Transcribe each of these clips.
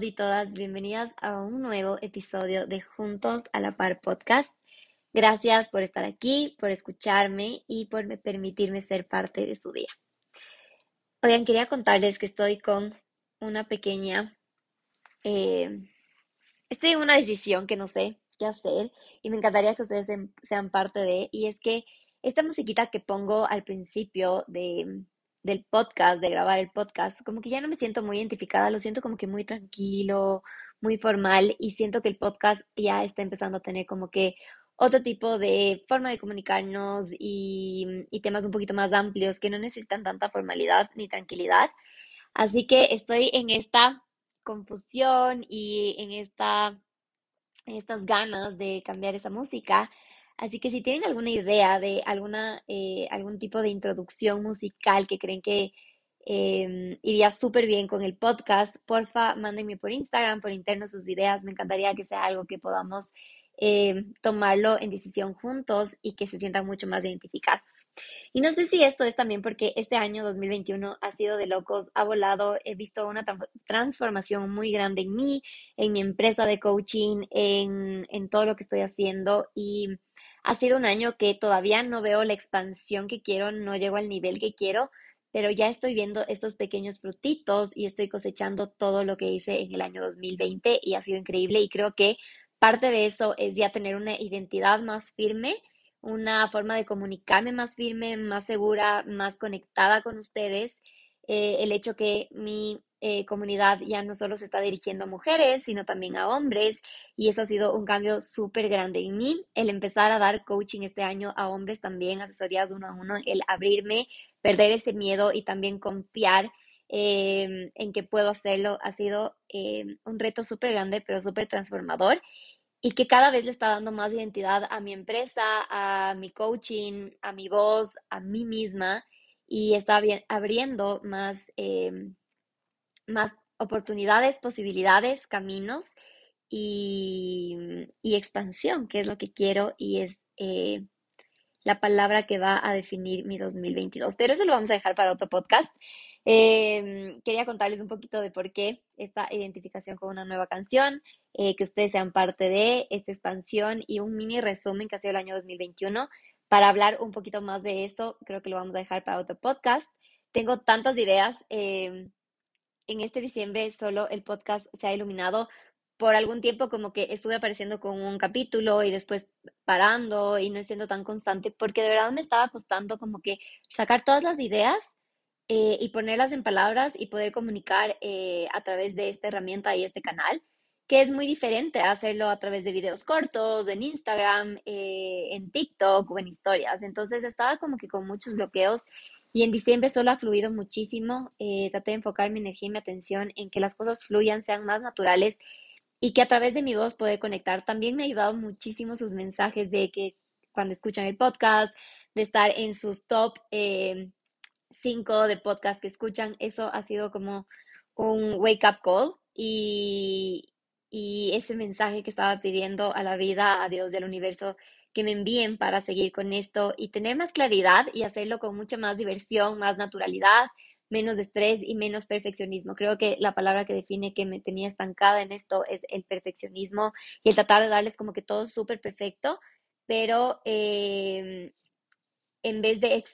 Y todas, bienvenidas a un nuevo episodio de Juntos a la Par podcast. Gracias por estar aquí, por escucharme y por permitirme ser parte de su día. Oigan, quería contarles que estoy con una pequeña, eh, estoy en una decisión que no sé qué hacer y me encantaría que ustedes sean parte de, y es que esta musiquita que pongo al principio de, del podcast, de grabar el podcast, como que ya no me siento muy identificada, lo siento como que muy tranquilo, muy formal y siento que el podcast ya está empezando a tener como que otro tipo de forma de comunicarnos y, temas un poquito más amplios que no necesitan tanta formalidad ni tranquilidad. Así que estoy en esta confusión y en esta, en estas ganas de cambiar esa música Así que si tienen alguna idea de alguna, eh, algún tipo de introducción musical que creen que em, iría súper bien con el podcast, porfa, mándenme por Instagram, por interno sus ideas. Me encantaría que sea algo que podamos em, tomarlo en decisión juntos y que se sientan mucho más identificados. Y no sé si esto es también porque este año 2021 ha sido de locos, ha volado, he visto una transformación muy grande en mí, en mi empresa de coaching, en, en todo lo que estoy haciendo y ha sido un año que todavía no veo la expansión que quiero, no llego al nivel que quiero, pero ya estoy viendo estos pequeños frutitos y estoy cosechando todo lo que hice en el año 2020 y ha sido increíble y creo que parte de eso es ya tener una identidad más firme, una forma de comunicarme más firme, más segura, más conectada con ustedes. Eh, el hecho que mi eh, comunidad ya no solo se está dirigiendo a mujeres, sino también a hombres. Y eso ha sido un cambio súper grande en mí. El empezar a dar coaching este año a hombres también, asesorías uno a uno, el abrirme, perder ese miedo y también confiar em, en que puedo hacerlo, ha sido em, un reto súper grande, pero súper transformador. Y que cada vez le está dando más identidad a mi empresa, a mi coaching, a mi voz, a mí misma. Y está abriendo más em, más oportunidades, posibilidades, caminos y, expansión, que es lo que quiero y es eh, la palabra que va a definir mi 2022. Pero eso lo vamos a dejar para otro podcast. Em, quería contarles un poquito de por qué esta identificación con una nueva canción, eh, que ustedes sean parte de esta expansión y un mini resumen que ha sido el año 2021. Para hablar un poquito más de eso, creo que lo vamos a dejar para otro podcast. Tengo tantas ideas. Em, en este diciembre solo el podcast se ha iluminado. Por algún tiempo como que estuve apareciendo con un capítulo y después parando y no siendo tan constante porque de verdad me estaba costando como que sacar todas las ideas eh, y ponerlas en palabras y poder comunicar eh, a través de esta herramienta y este canal, que es muy diferente a hacerlo a través de videos cortos, en Instagram, eh, en TikTok o en historias. Entonces estaba como que con muchos bloqueos y en diciembre solo ha fluido muchísimo. Eh, traté de enfocar mi energía y mi atención en que las cosas fluyan, sean más naturales y que a través de mi voz poder conectar. También me ha ayudado muchísimo sus mensajes de que cuando escuchan el podcast, de estar en sus top 5 eh, de podcast que escuchan. Eso ha sido como un wake up call y, y ese mensaje que estaba pidiendo a la vida, a Dios del universo, que me envíen para seguir con esto y tener más claridad y hacerlo con mucha más diversión, más naturalidad, menos estrés y menos perfeccionismo. Creo que la palabra que define que me tenía estancada en esto es el perfeccionismo y el tratar de darles como que todo súper perfecto, pero em, en vez de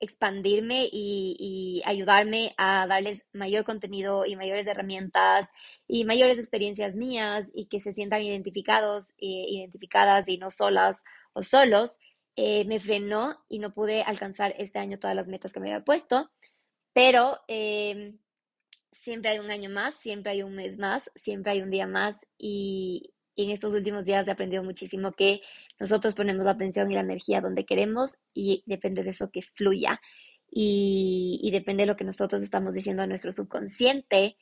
expandirme y, y, ayudarme a darles mayor contenido y mayores herramientas y mayores experiencias mías y que se sientan identificados, e identificadas y no solas o solos, eh, me frenó y no pude alcanzar este año todas las metas que me había puesto, pero em, siempre hay un año más, siempre hay un mes más, siempre hay un día más y, en estos últimos días he aprendido muchísimo que nosotros ponemos la atención y la energía donde queremos y depende de eso que fluya. Y, depende de lo que nosotros estamos diciendo a nuestro subconsciente,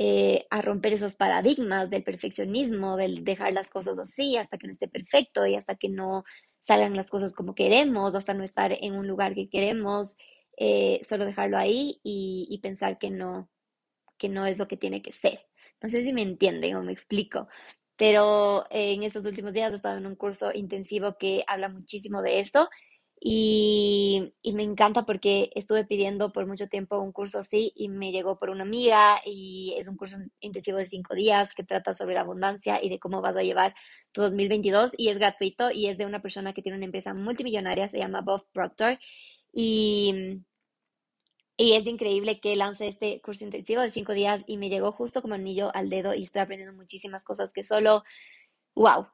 eh, a romper esos paradigmas del perfeccionismo, del dejar las cosas así hasta que no esté perfecto y hasta que no salgan las cosas como queremos, hasta no estar en un lugar que queremos, eh, solo dejarlo ahí y, pensar que no, que no es lo que tiene que ser. No sé si me entienden o me explico, pero eh, en estos últimos días he estado en un curso intensivo que habla muchísimo de esto Y, y, me encanta porque estuve pidiendo por mucho tiempo un curso así y me llegó por una amiga y es un curso intensivo de cinco días que trata sobre la abundancia y de cómo vas a llevar tu 2022 y es gratuito y es de una persona que tiene una empresa multimillonaria, se llama Bob Proctor y, y es increíble que lance este curso intensivo de cinco días y me llegó justo como anillo al dedo y estoy aprendiendo muchísimas cosas que solo, wow,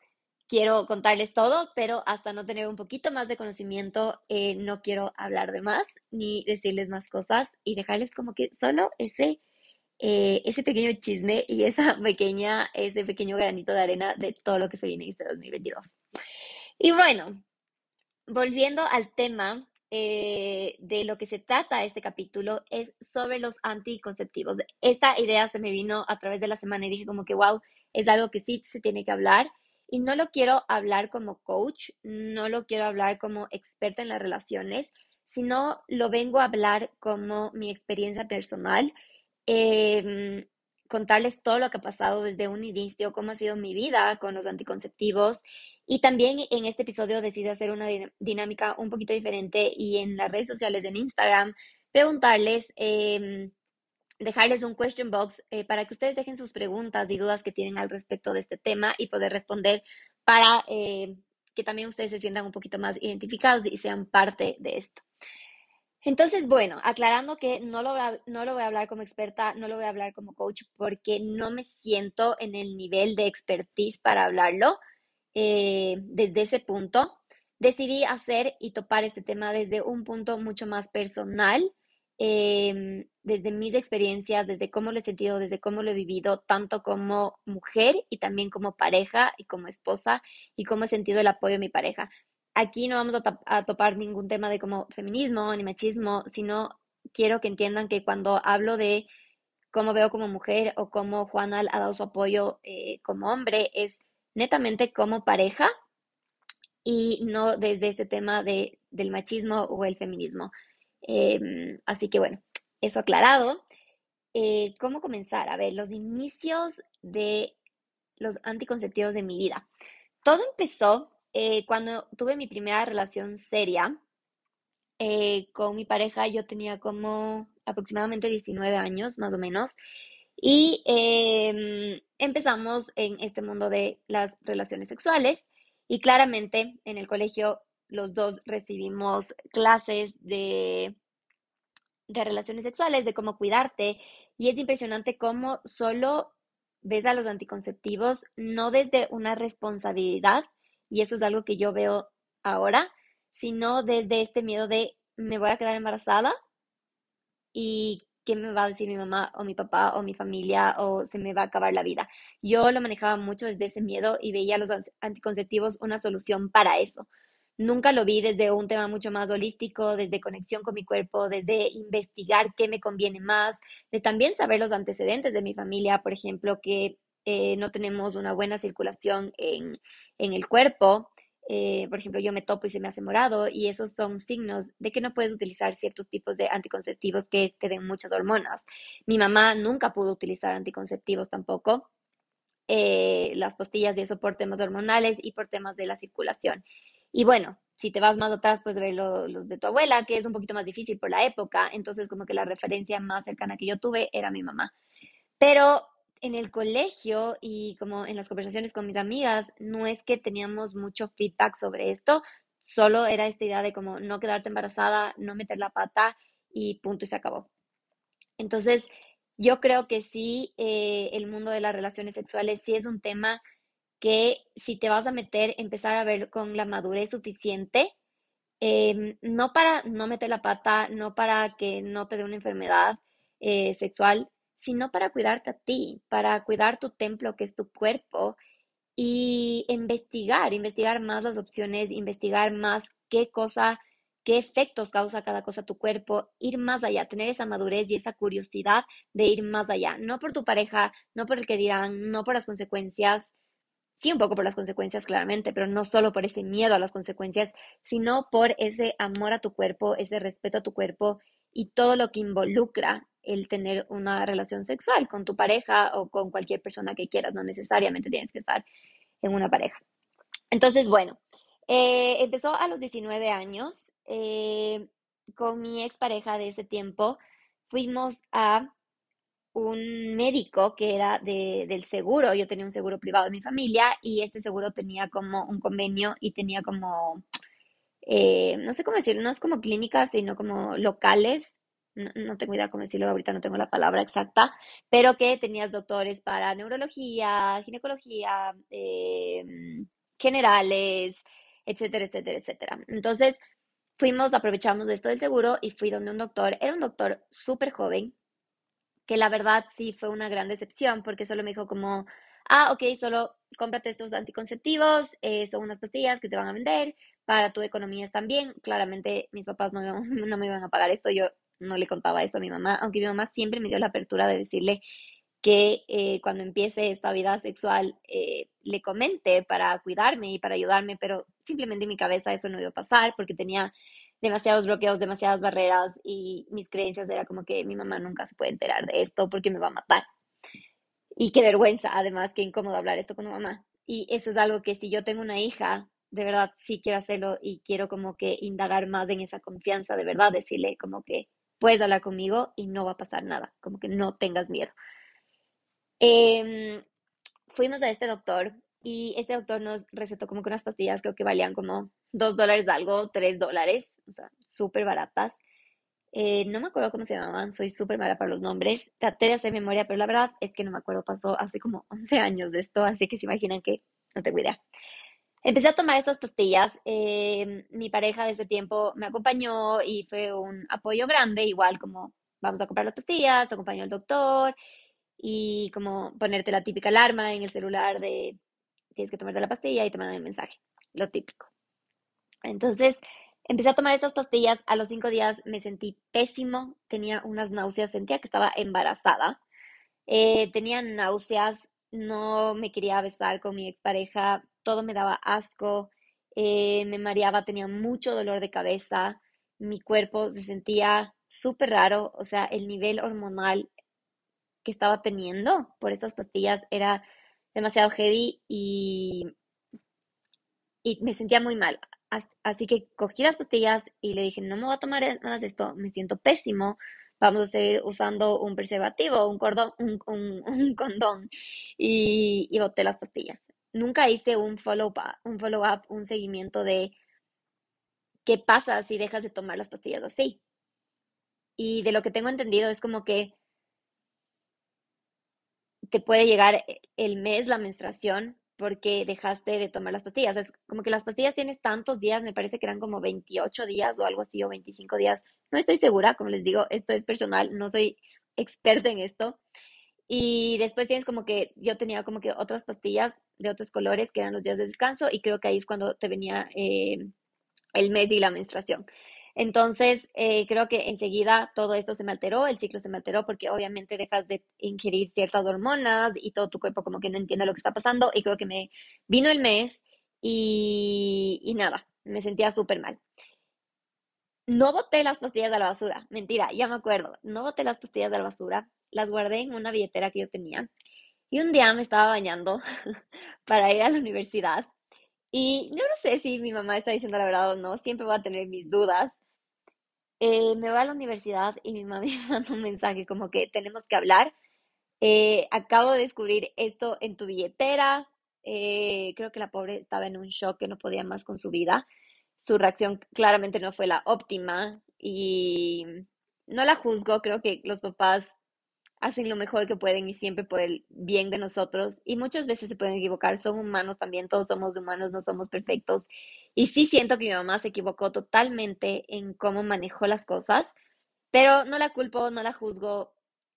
quiero contarles todo, pero hasta no tener un poquito más de conocimiento, eh, no quiero hablar de más ni decirles más cosas y dejarles como que solo ese, eh, ese pequeño chisme y esa pequeña, ese pequeño granito de arena de todo lo que se viene en este 2022. Y bueno, volviendo al tema eh, de lo que se trata este capítulo es sobre los anticonceptivos. Esta idea se me vino a través de la semana y dije como que, wow, es algo que sí se tiene que hablar y no lo quiero hablar como coach, no lo quiero hablar como experta en las relaciones, sino lo vengo a hablar como mi experiencia personal, em, contarles todo lo que ha pasado desde un inicio, cómo ha sido mi vida con los anticonceptivos. Y también en este episodio decidí hacer una dinámica un poquito diferente y en las redes sociales, en Instagram, preguntarles eh, dejarles un question box eh, para que ustedes dejen sus preguntas y dudas que tienen al respecto de este tema y poder responder para eh, que también ustedes se sientan un poquito más identificados y sean parte de esto. Entonces, bueno, aclarando que no lo, no lo voy a hablar como experta, no lo voy a hablar como coach porque no me siento en el nivel de expertise para hablarlo eh, desde ese punto. Decidí hacer y topar este tema desde un punto mucho más personal Em, desde mis experiencias, desde cómo lo he sentido, desde cómo lo he vivido, tanto como mujer y también como pareja y como esposa y cómo he sentido el apoyo de mi pareja. Aquí no vamos a, a topar ningún tema de como feminismo ni machismo, sino quiero que entiendan que cuando hablo de cómo veo como mujer o cómo Juana ha dado su apoyo eh, como hombre, es netamente como pareja y no desde este tema de, del machismo o el feminismo. Em, así que bueno, eso aclarado. Eh, ¿Cómo comenzar? A ver, los inicios de los anticonceptivos de mi vida. Todo empezó eh, cuando tuve mi primera relación seria eh, con mi pareja. Yo tenía como aproximadamente 19 años, más o menos. Y em, empezamos en este mundo de las relaciones sexuales. Y claramente en el colegio los dos recibimos clases de, de relaciones sexuales, de cómo cuidarte, y es impresionante cómo solo ves a los anticonceptivos no desde una responsabilidad, y eso es algo que yo veo ahora, sino desde este miedo de me voy a quedar embarazada y qué me va a decir mi mamá o mi papá o mi familia o se me va a acabar la vida. Yo lo manejaba mucho desde ese miedo y veía los anticonceptivos una solución para eso. Nunca lo vi desde un tema mucho más holístico, desde conexión con mi cuerpo, desde investigar qué me conviene más, de también saber los antecedentes de mi familia, por ejemplo, que eh, no tenemos una buena circulación en, el cuerpo. Eh, por ejemplo, yo me topo y se me hace morado y esos son signos de que no puedes utilizar ciertos tipos de anticonceptivos que te den muchas hormonas. Mi mamá nunca pudo utilizar anticonceptivos tampoco. Eh, las pastillas de eso por temas hormonales y por temas de la circulación. Y bueno, si te vas más atrás, puedes ver los de tu abuela, que es un poquito más difícil por la época. Entonces, como que la referencia más cercana que yo tuve era mi mamá. Pero en el colegio y como en las conversaciones con mis amigas, no es que teníamos mucho feedback sobre esto, solo era esta idea de como no quedarte embarazada, no meter la pata y punto y se acabó. Entonces, yo creo que sí, eh, el mundo de las relaciones sexuales sí es un tema que si te vas a meter, empezar a ver con la madurez suficiente, em, no para no meter la pata, no para que no te dé una enfermedad eh, sexual, sino para cuidarte a ti, para cuidar tu templo, que es tu cuerpo, y investigar, investigar más las opciones, investigar más qué cosa, qué efectos causa cada cosa a tu cuerpo, ir más allá, tener esa madurez y esa curiosidad de ir más allá, no por tu pareja, no por el que dirán, no por las consecuencias, sí un poco por las consecuencias claramente, pero no solo por ese miedo a las consecuencias, sino por ese amor a tu cuerpo, ese respeto a tu cuerpo y todo lo que involucra el tener una relación sexual con tu pareja o con cualquier persona que quieras, no necesariamente tienes que estar en una pareja. Entonces, bueno, Eh, empezó a los 19 años eh, con mi expareja de ese tiempo. Fuimos a un médico que era de, del seguro. Yo tenía un seguro privado de mi familia y este seguro tenía como un convenio y tenía como, eh, no sé cómo decirlo, no es como clínicas, sino como locales. No, no tengo idea cómo decirlo, ahorita no tengo la palabra exacta, pero que tenías doctores para neurología, ginecología, em, generales, etcétera, etcétera, etcétera. Entonces, fuimos, aprovechamos de esto del seguro y fui donde un doctor, era un doctor súper joven, que la verdad sí fue una gran decepción porque solo me dijo como, ah, ok, solo cómprate estos anticonceptivos, eh, son unas pastillas que te van a vender, para tu economía también. Claramente mis papás no no me iban a pagar esto, yo no le contaba esto a mi mamá, aunque mi mamá siempre me dio la apertura de decirle que eh, cuando empiece esta vida sexual eh, le comente para cuidarme y para ayudarme, pero simplemente en mi cabeza eso no iba a pasar porque tenía demasiados bloqueos, demasiadas barreras y mis creencias era como que mi mamá nunca se puede enterar de esto porque me va a matar. Y qué vergüenza, además, qué incómodo hablar esto con mi mamá. Y eso es algo que si yo tengo una hija, de verdad sí quiero hacerlo y quiero como que indagar más en esa confianza, de verdad, decirle como que puedes hablar conmigo y no va a pasar nada, como que no tengas miedo. Em, fuimos a este doctor y este doctor nos recetó como que unas pastillas, creo que valían como dos dólares de algo, tres dólares, o sea, súper baratas. Eh, no me acuerdo cómo se llamaban, soy súper mala para los nombres. Traté de hacer memoria, pero la verdad es que no me acuerdo, pasó hace como 11 años de esto, así que se imaginan que no tengo idea. Empecé a tomar estas pastillas. em, mi pareja de ese tiempo me acompañó y fue un apoyo grande, igual como vamos a comprar las pastillas, te acompañó el doctor y como ponerte la típica alarma en el celular de tienes que tomarte la pastilla y te mandan el mensaje, lo típico. Entonces, empecé a tomar estas pastillas, a los cinco días me sentí pésimo, tenía unas náuseas, sentía que estaba embarazada, eh, tenía náuseas, no me quería besar con mi expareja, todo me daba asco, eh, me mareaba, tenía mucho dolor de cabeza, mi cuerpo se sentía súper raro, o sea, el nivel hormonal que estaba teniendo por estas pastillas era demasiado heavy y, y me sentía muy mal. Así que cogí las pastillas y le dije, no me voy a tomar más de esto, me siento pésimo, vamos a seguir usando un preservativo, un cordón, un, un, condón y, y boté las pastillas. Nunca hice un follow-up, un follow-up, un seguimiento de qué pasa si dejas de tomar las pastillas así. Y de lo que tengo entendido es como que te puede llegar el mes la menstruación porque dejaste de tomar las pastillas. Es como que las pastillas tienes tantos días, me parece que eran como 28 días o algo así, o 25 días. No estoy segura, como les digo, esto es personal, no soy experta en esto. Y después tienes como que, yo tenía como que otras pastillas de otros colores que eran los días de descanso y creo que ahí es cuando te venía eh, el mes y la menstruación. Entonces, eh, creo que enseguida todo esto se me alteró, el ciclo se me alteró porque obviamente dejas de ingerir ciertas hormonas y todo tu cuerpo como que no entiende lo que está pasando y creo que me vino el mes y, y nada, me sentía súper mal. No boté las pastillas de la basura, mentira, ya me acuerdo, no boté las pastillas de la basura, las guardé en una billetera que yo tenía y un día me estaba bañando para ir a la universidad y yo no sé si mi mamá está diciendo la verdad o no, siempre voy a tener mis dudas eh, me voy a la universidad y mi mamá me manda un mensaje como que tenemos que hablar. Eh, acabo de descubrir esto en tu billetera. Eh, creo que la pobre estaba en un shock que no podía más con su vida. Su reacción claramente no fue la óptima y no la juzgo. Creo que los papás hacen lo mejor que pueden y siempre por el bien de nosotros. Y muchas veces se pueden equivocar, son humanos también, todos somos humanos, no somos perfectos. Y sí siento que mi mamá se equivocó totalmente en cómo manejó las cosas, pero no la culpo, no la juzgo,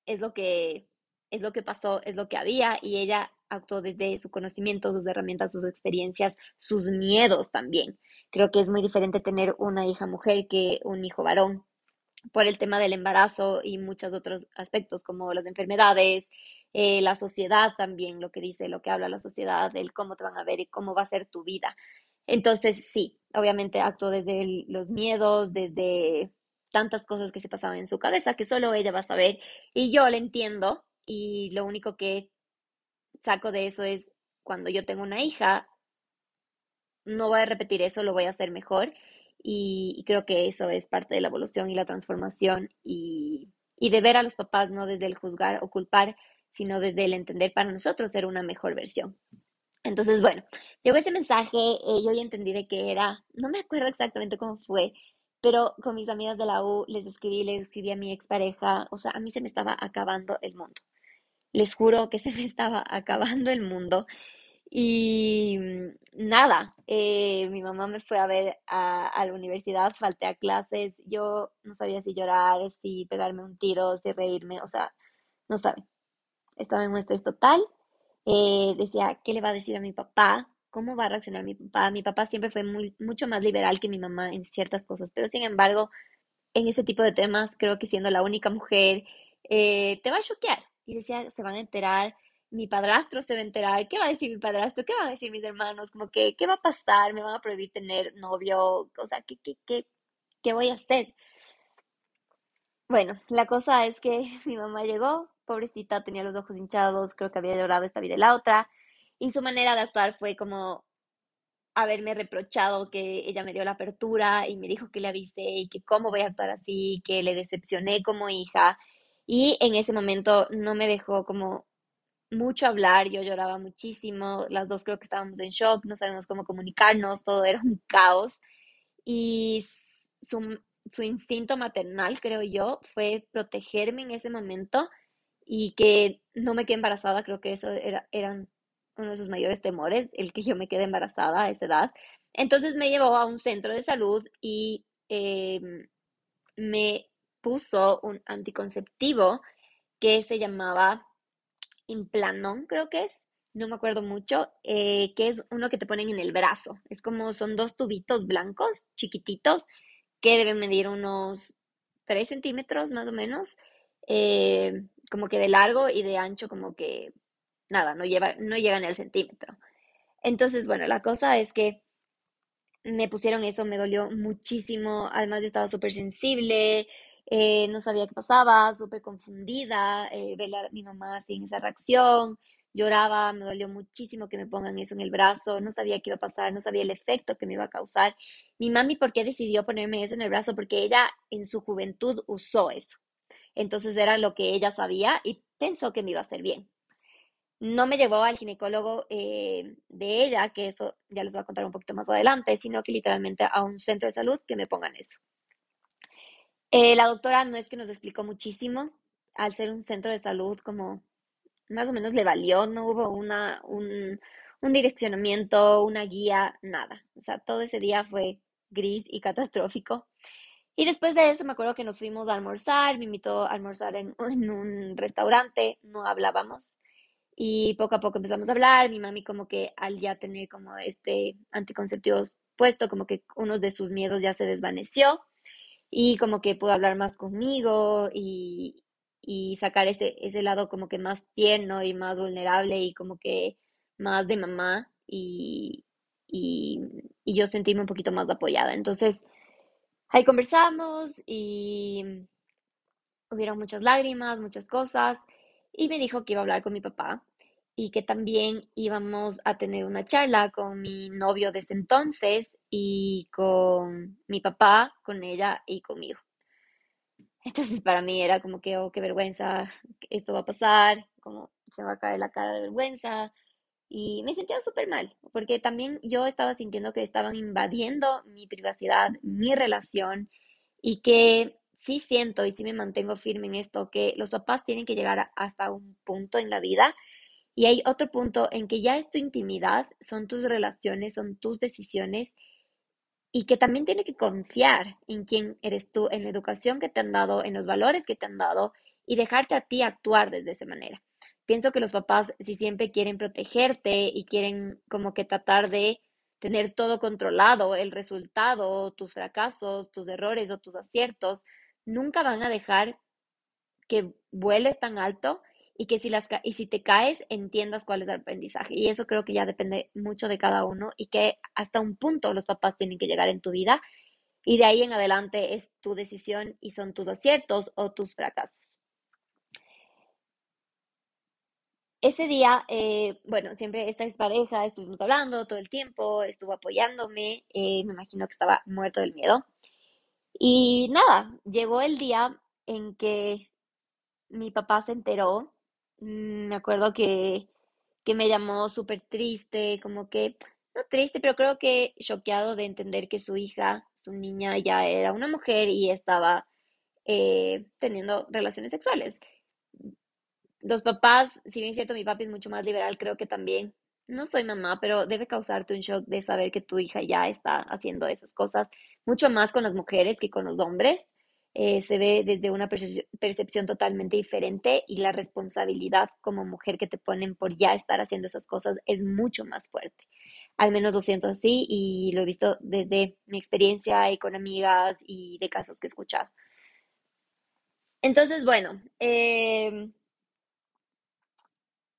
es lo que es lo que pasó, es lo que había y ella actuó desde su conocimiento, sus herramientas, sus experiencias, sus miedos también. Creo que es muy diferente tener una hija mujer que un hijo varón por el tema del embarazo y muchos otros aspectos como las enfermedades, eh, la sociedad también, lo que dice, lo que habla la sociedad, el cómo te van a ver y cómo va a ser tu vida. Entonces, sí, obviamente actuó desde los miedos, desde tantas cosas que se pasaban en su cabeza que solo ella va a saber y yo le entiendo y lo único que saco de eso es cuando yo tengo una hija, no voy a repetir eso, lo voy a hacer mejor. Y, creo que eso es parte de la evolución y la transformación y, y de ver a los papás no desde el juzgar o culpar, sino desde el entender para nosotros ser una mejor versión. Entonces, bueno, llegó ese mensaje, eh, yo entendí de qué era, no me acuerdo exactamente cómo fue, pero con mis amigas de la U les escribí, les escribí a mi expareja, o sea, a mí se me estaba acabando el mundo. Les juro que se me estaba acabando el mundo. Y mm, nada, eh, mi mamá me fue a ver a, la universidad, falté a clases, yo no sabía si llorar, si pegarme un tiro, si reírme, o sea, no saben. Estaba en un estrés total. Eh, decía, ¿qué le va a decir a mi papá? ¿Cómo va a reaccionar mi papá? Mi papá siempre fue muy, mucho más liberal que mi mamá en ciertas cosas, pero sin embargo, en ese tipo de temas, creo que siendo la única mujer, eh, te va a choquear. Y decía, se van a enterar mi padrastro se va a enterar, ¿qué va a decir mi padrastro? ¿Qué van a decir mis hermanos? Como que, ¿qué va a pasar? ¿Me van a prohibir tener novio? O sea, ¿qué, qué, qué, qué voy a hacer? Bueno, la cosa es que mi mamá llegó, pobrecita, tenía los ojos hinchados, creo que había llorado esta vida y la otra, y su manera de actuar fue como haberme reprochado que ella me dio la apertura y me dijo que le avisé y que cómo voy a actuar así, que le decepcioné como hija. Y en ese momento no me dejó como mucho hablar, yo lloraba muchísimo, las dos creo que estábamos en shock, no sabemos cómo comunicarnos, todo era un caos. Y su, su instinto maternal, creo yo, fue protegerme en ese momento y que no me quedé embarazada, creo que eso era eran uno de sus mayores temores, el que yo me quede embarazada a esa edad. Entonces me llevó a un centro de salud y em, me puso un anticonceptivo que se llamaba Implanon, creo que es, no me acuerdo mucho, eh, que es uno que te ponen en el brazo. Es como son dos tubitos blancos, chiquititos, que deben medir unos 3 centímetros más o menos, eh, como que de largo y de ancho, como que nada, no, lleva, no llegan al centímetro. Entonces, bueno, la cosa es que me pusieron eso, me dolió muchísimo, además yo estaba súper sensible, eh, no sabía qué pasaba, súper confundida, eh, ver a mi mamá sin esa reacción, lloraba, me dolió muchísimo que me pongan eso en el brazo, no sabía qué iba a pasar, no sabía el efecto que me iba a causar. Mi mami, ¿por qué decidió ponerme eso en el brazo? Porque ella en su juventud usó eso. Entonces era lo que ella sabía y pensó que me iba a hacer bien. No me llevó al ginecólogo eh, de ella, que eso ya les voy a contar un poquito más adelante, sino que literalmente a un centro de salud que me pongan eso. Eh, la doctora no es que nos explicó muchísimo, al ser un centro de salud, como más o menos le valió, no hubo una, un, un direccionamiento, una guía, nada. O sea, todo ese día fue gris y catastrófico. Y después de eso me acuerdo que nos fuimos a almorzar, me invitó a almorzar en, en, un restaurante, no hablábamos. Y poco a poco empezamos a hablar, mi mami como que al ya tener como este anticonceptivo puesto, como que uno de sus miedos ya se desvaneció y como que pudo hablar más conmigo y, y sacar ese, ese lado como que más tierno y más vulnerable y como que más de mamá y, y, y yo sentirme un poquito más apoyada. Entonces, ahí conversamos y hubieron muchas lágrimas, muchas cosas y me dijo que iba a hablar con mi papá y que también íbamos a tener una charla con mi novio desde entonces y con mi papá, con ella y conmigo. Entonces para mí era como que, oh, qué vergüenza, esto va a pasar, como se va a caer la cara de vergüenza. Y me sentía súper mal, porque también yo estaba sintiendo que estaban invadiendo mi privacidad, mi relación, y que sí siento y sí me mantengo firme en esto, que los papás tienen que llegar hasta un punto en la vida y hay otro punto en que ya es tu intimidad, son tus relaciones, son tus decisiones y que también tiene que confiar en quién eres tú, en la educación que te han dado, en los valores que te han dado y dejarte a ti actuar desde esa manera. Pienso que los papás, si siempre quieren protegerte y quieren como que tratar de tener todo controlado, el resultado, tus fracasos, tus errores o tus aciertos, nunca van a dejar que vueles tan alto y que si, las, y si te caes entiendas cuál es el aprendizaje. Y eso creo que ya depende mucho de cada uno y que hasta un punto los papás tienen que llegar en tu vida y de ahí en adelante es tu decisión y son tus aciertos o tus fracasos. ese día, eh, bueno, siempre esta pareja, estuvimos hablando todo el tiempo, estuvo apoyándome, eh, me imagino que estaba muerto del miedo. Y nada, llegó el día en que mi papá se enteró. Mm, Me acuerdo que, que me llamó súper triste, como que, no triste, pero creo que choqueado de entender que su hija, su niña, ya era una mujer y estaba eh, teniendo relaciones sexuales. Los papás, si bien es cierto, mi papi es mucho más liberal, creo que también, no soy mamá, pero debe causarte un shock de saber que tu hija ya está haciendo esas cosas, mucho más con las mujeres que con los hombres. Eh, se ve desde una percep- percepción totalmente diferente y la responsabilidad como mujer que te ponen por ya estar haciendo esas cosas es mucho más fuerte. Al menos lo siento así y lo he visto desde mi experiencia y con amigas y de casos que he escuchado. Entonces, bueno, em,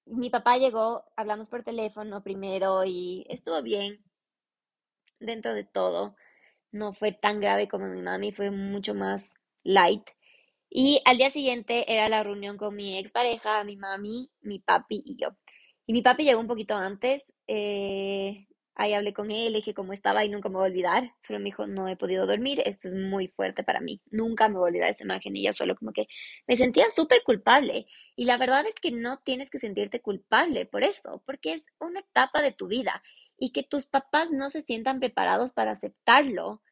Mi papá llegó, hablamos por teléfono primero y estuvo bien dentro de todo. No fue tan grave como mi mami, fue mucho más light. Y al día siguiente era la reunión con mi expareja, mi mami, mi papi y yo. Y mi papi llegó un poquito antes. eh, ahí hablé con él, le dije cómo estaba y nunca me voy a olvidar. Solo me dijo, no he podido dormir, esto es muy fuerte para mí. Nunca me voy a olvidar esa imagen. Y yo solo como que me sentía súper culpable. Y la verdad es que no tienes que sentirte culpable por eso, porque es una etapa de tu vida. Y que tus papás no se sientan preparados para aceptarlo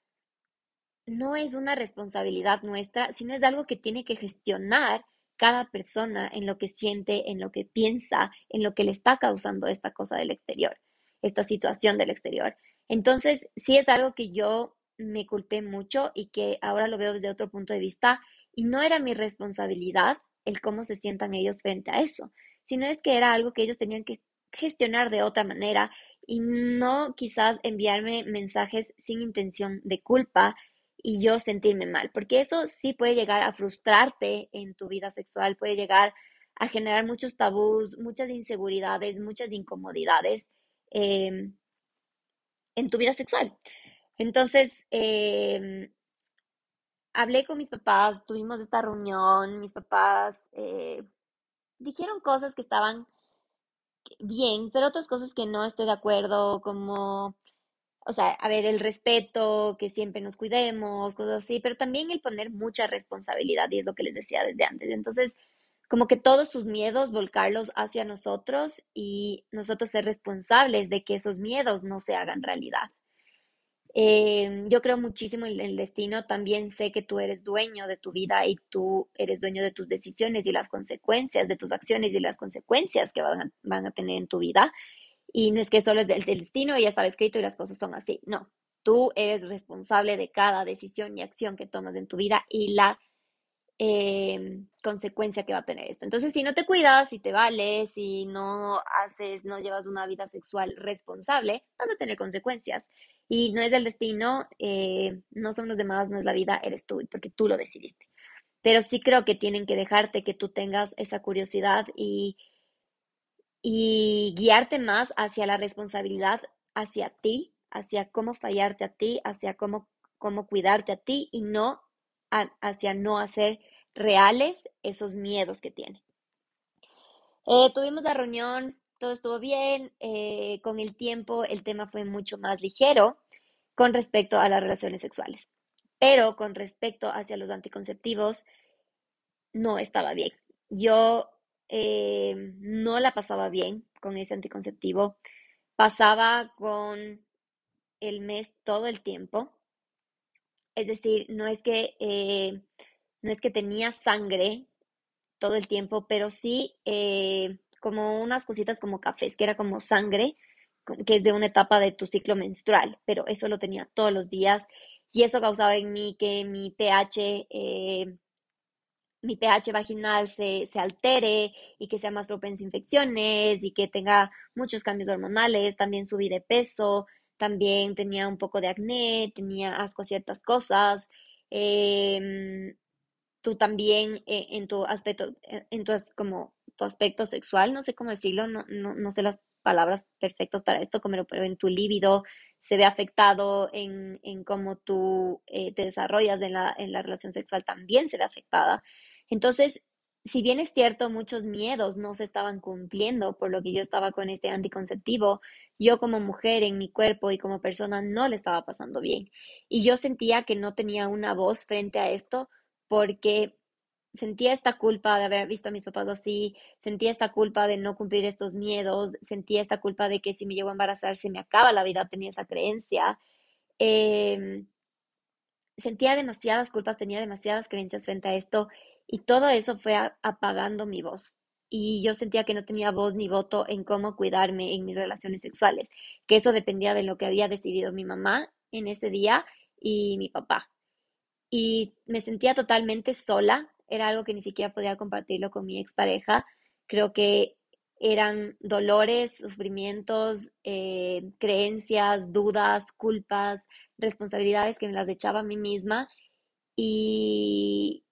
no es una responsabilidad nuestra, sino es algo que tiene que gestionar cada persona en lo que siente, en lo que piensa, en lo que le está causando esta cosa del exterior, esta situación del exterior. Entonces, sí es algo que yo me culpé mucho y que ahora lo veo desde otro punto de vista y no era mi responsabilidad el cómo se sientan ellos frente a eso, sino es que era algo que ellos tenían que gestionar de otra manera y no quizás enviarme mensajes sin intención de culpa y yo sentirme mal, porque eso sí puede llegar a frustrarte en tu vida sexual, puede llegar a generar muchos tabús, muchas inseguridades, muchas incomodidades eh, en tu vida sexual. Entonces, eh, hablé con mis papás, tuvimos esta reunión, mis papás eh, dijeron cosas que estaban bien, pero otras cosas que no estoy de acuerdo, como O sea, a ver, el respeto, que siempre nos cuidemos, cosas así, pero también el poner mucha responsabilidad, y es lo que les decía desde antes. Entonces, como que todos sus miedos, volcarlos hacia nosotros y nosotros ser responsables de que esos miedos no se hagan realidad. Eh, yo creo muchísimo en el destino, también sé que tú eres dueño de tu vida y tú eres dueño de tus decisiones y las consecuencias de tus acciones y las consecuencias que van a, van a tener en tu vida. Y no es que solo es del, destino y ya estaba escrito y las cosas son así. No, tú eres responsable de cada decisión y acción que tomas en tu vida y la eh, consecuencia que va a tener esto. Entonces, si no te cuidas, si te vales, si no haces, no llevas una vida sexual responsable, vas a tener consecuencias. Y no es el destino, eh, no son los demás, no es la vida, eres tú, porque tú lo decidiste. Pero sí creo que tienen que dejarte que tú tengas esa curiosidad y y guiarte más hacia la responsabilidad hacia ti, hacia cómo fallarte a ti, hacia cómo, cómo cuidarte a ti y no a- hacia no hacer reales esos miedos que tiene. Eh, tuvimos la reunión, todo estuvo bien, eh, con el tiempo el tema fue mucho más ligero con respecto a las relaciones sexuales, pero con respecto hacia los anticonceptivos no estaba bien. Yo eh, no la pasaba bien con ese anticonceptivo. Pasaba con el mes todo el tiempo. Es decir, no es que, eh, no es que tenía sangre todo el tiempo, pero sí eh, como unas cositas como cafés, que era como sangre, que es de una etapa de tu ciclo menstrual, pero eso lo tenía todos los días y eso causaba en mí que mi pH mi pH vaginal se, se altere y que sea más propenso a infecciones y que tenga muchos cambios hormonales, también subí de peso, también tenía un poco de acné, tenía asco a ciertas cosas. em, tú también eh, en tu aspecto, eh, en tu como tu aspecto sexual, no sé cómo decirlo, no, no, no sé las palabras perfectas para esto, como, pero en tu líbido se ve afectado, en, en cómo tú eh, te desarrollas en la, en la relación sexual también se ve afectada. Entonces, si bien es cierto, muchos miedos no se estaban cumpliendo, por lo que yo estaba con este anticonceptivo, yo como mujer en mi cuerpo y como persona no le estaba pasando bien. Y yo sentía que no tenía una voz frente a esto porque sentía esta culpa de haber visto a mis papás así, sentía esta culpa de no cumplir estos miedos, sentía esta culpa de que si me llevo a embarazar se me acaba la vida, tenía esa creencia. Em, sentía demasiadas culpas, tenía demasiadas creencias frente a esto y todo eso fue apagando mi voz. Y yo sentía que no tenía voz ni voto en cómo cuidarme en mis relaciones sexuales, que eso dependía de lo que había decidido mi mamá en ese día y mi papá. Y me sentía totalmente sola, era algo que ni siquiera podía compartirlo con mi expareja. Creo que eran dolores, sufrimientos, eh, creencias, dudas, culpas, responsabilidades que me las echaba a mí misma y,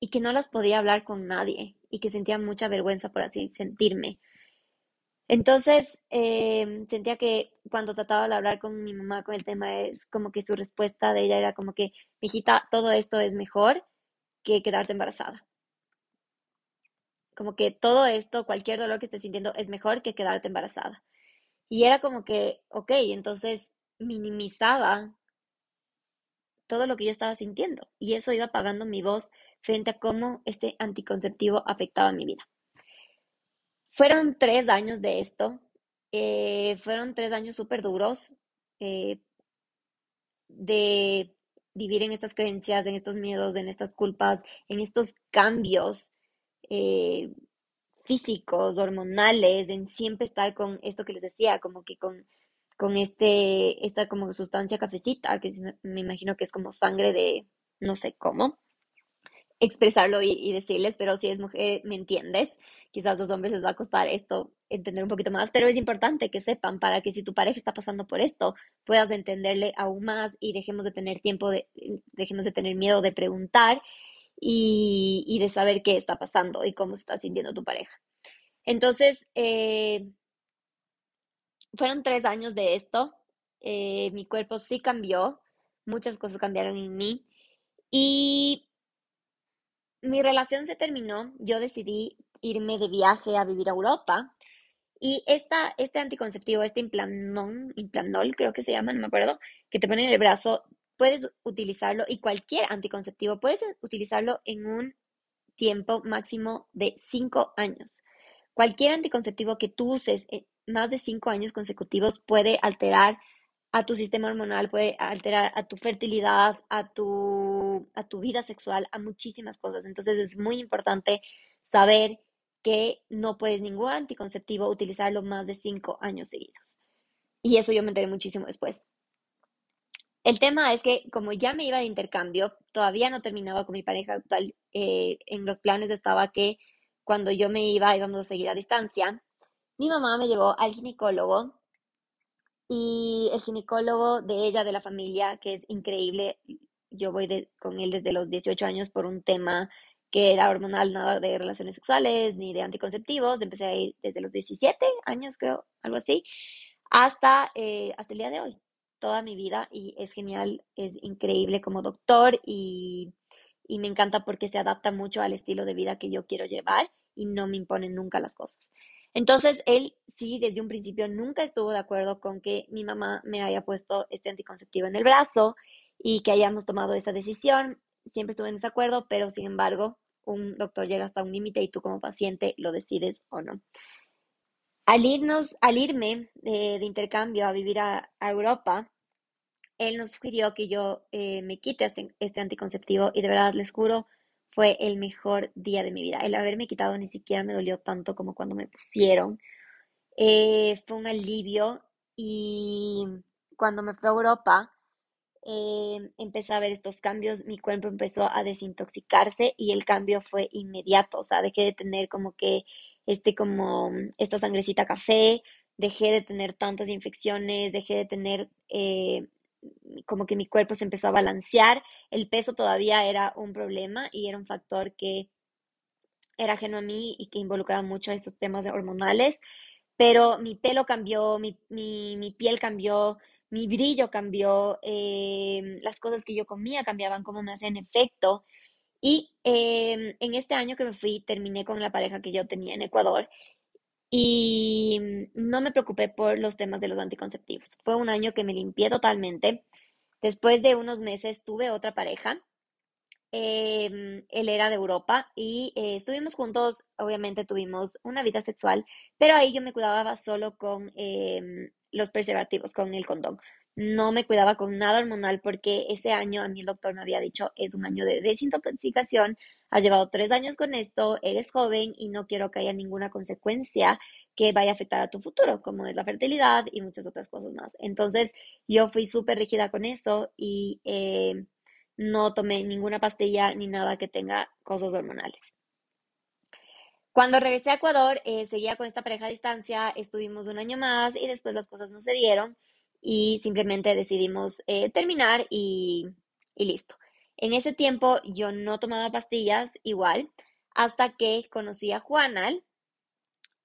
y que no las podía hablar con nadie y que sentía mucha vergüenza por así sentirme. Entonces, eh, sentía que cuando trataba de hablar con mi mamá con el tema, es como que su respuesta de ella era como que, hijita, todo esto es mejor que quedarte embarazada. Como que todo esto, cualquier dolor que estés sintiendo, es mejor que quedarte embarazada. Y era como que, ok, entonces minimizaba todo lo que yo estaba sintiendo y eso iba apagando mi voz frente a cómo este anticonceptivo afectaba mi vida. Fueron tres años de esto, eh, fueron tres años súper duros eh, de vivir en estas creencias, en estos miedos, en estas culpas, en estos cambios eh, físicos, hormonales, en siempre estar con esto que les decía, como que con con este, esta como sustancia cafecita, que me imagino que es como sangre de no sé cómo expresarlo y, decirles, pero si es mujer, me entiendes. Quizás los hombres les va a costar esto entender un poquito más, pero es importante que sepan para que si tu pareja está pasando por esto, puedas entenderle aún más y dejemos de tener tiempo, de, dejemos de tener miedo de preguntar y, y de saber qué está pasando y cómo se está sintiendo tu pareja. Entonces, eh, fueron tres años de esto. Eh, mi cuerpo sí cambió, muchas cosas cambiaron en mí y mi relación se terminó. Yo decidí irme de viaje a vivir a Europa y esta, este anticonceptivo, este implanol, implanol, creo que se llama, no me acuerdo, que te ponen en el brazo, puedes utilizarlo y cualquier anticonceptivo puedes utilizarlo en un tiempo máximo de cinco años. Cualquier anticonceptivo que tú uses más de cinco años consecutivos puede alterar a tu sistema hormonal, puede alterar a tu fertilidad, a tu, a tu vida sexual, a muchísimas cosas. Entonces es muy importante saber que no puedes ningún anticonceptivo utilizarlo más de cinco años seguidos. Y eso yo me enteré muchísimo después. El tema es que como ya me iba de intercambio, todavía no terminaba con mi pareja actual. Eh, en los planes estaba que cuando yo me iba íbamos a seguir a distancia mi mamá me llevó al ginecólogo y el ginecólogo de ella, de la familia, que es increíble, yo voy con él desde los 18 años por un tema que era hormonal, nada de relaciones sexuales ni de anticonceptivos. Empecé a ir desde los 17 años, creo, algo así, hasta, eh, hasta el día de hoy. Toda mi vida y es genial, es increíble como doctor y, y me encanta porque se adapta mucho al estilo de vida que yo quiero llevar y no me impone nunca las cosas. Entonces, él sí, desde un principio nunca estuvo de acuerdo con que mi mamá me haya puesto este anticonceptivo en el brazo y que hayamos tomado esa decisión. Siempre estuve en desacuerdo, pero sin embargo, un doctor llega hasta un límite y tú como paciente lo decides o no. Al irnos, al irme de, intercambio a vivir a, Europa, él nos sugirió que yo eh, me quite este, este anticonceptivo y de verdad les juro fue el mejor día de mi vida. El haberme quitado ni siquiera me dolió tanto como cuando me pusieron. Eh, fue un alivio y cuando me fui a Europa eh, empecé a ver estos cambios, mi cuerpo empezó a desintoxicarse y el cambio fue inmediato, o sea, dejé de tener como que este como esta sangrecita café, dejé de tener tantas infecciones, dejé de tener eh, como que mi cuerpo se empezó a balancear, el peso todavía era un problema y era un factor que era ajeno a mí y que involucraba mucho estos temas hormonales, pero mi pelo cambió, mi, piel cambió, mi brillo cambió, eh, las cosas que yo comía cambiaban, cómo me hacían efecto. Y em, en este año que me fui, terminé con la pareja que yo tenía en Ecuador y no me preocupé por los temas de los anticonceptivos. Fue un año que me limpié totalmente. Después de unos meses tuve otra pareja. Em, él era de Europa y eh, estuvimos juntos, obviamente tuvimos una vida sexual, pero ahí yo me cuidaba solo con em, los preservativos, con el condón no me cuidaba con nada hormonal porque ese año a mí el doctor me había dicho es un año de desintoxicación, has llevado tres años con esto, eres joven y no quiero que haya ninguna consecuencia que vaya a afectar a tu futuro, como es la fertilidad y muchas otras cosas más. Entonces yo fui súper rígida con eso y eh, no tomé ninguna pastilla ni nada que tenga cosas hormonales. Cuando regresé a Ecuador, eh, seguía con esta pareja a distancia, estuvimos un año más y después las cosas no se dieron y simplemente decidimos eh, terminar y, listo. En ese tiempo yo no tomaba pastillas igual hasta que conocí a Juanal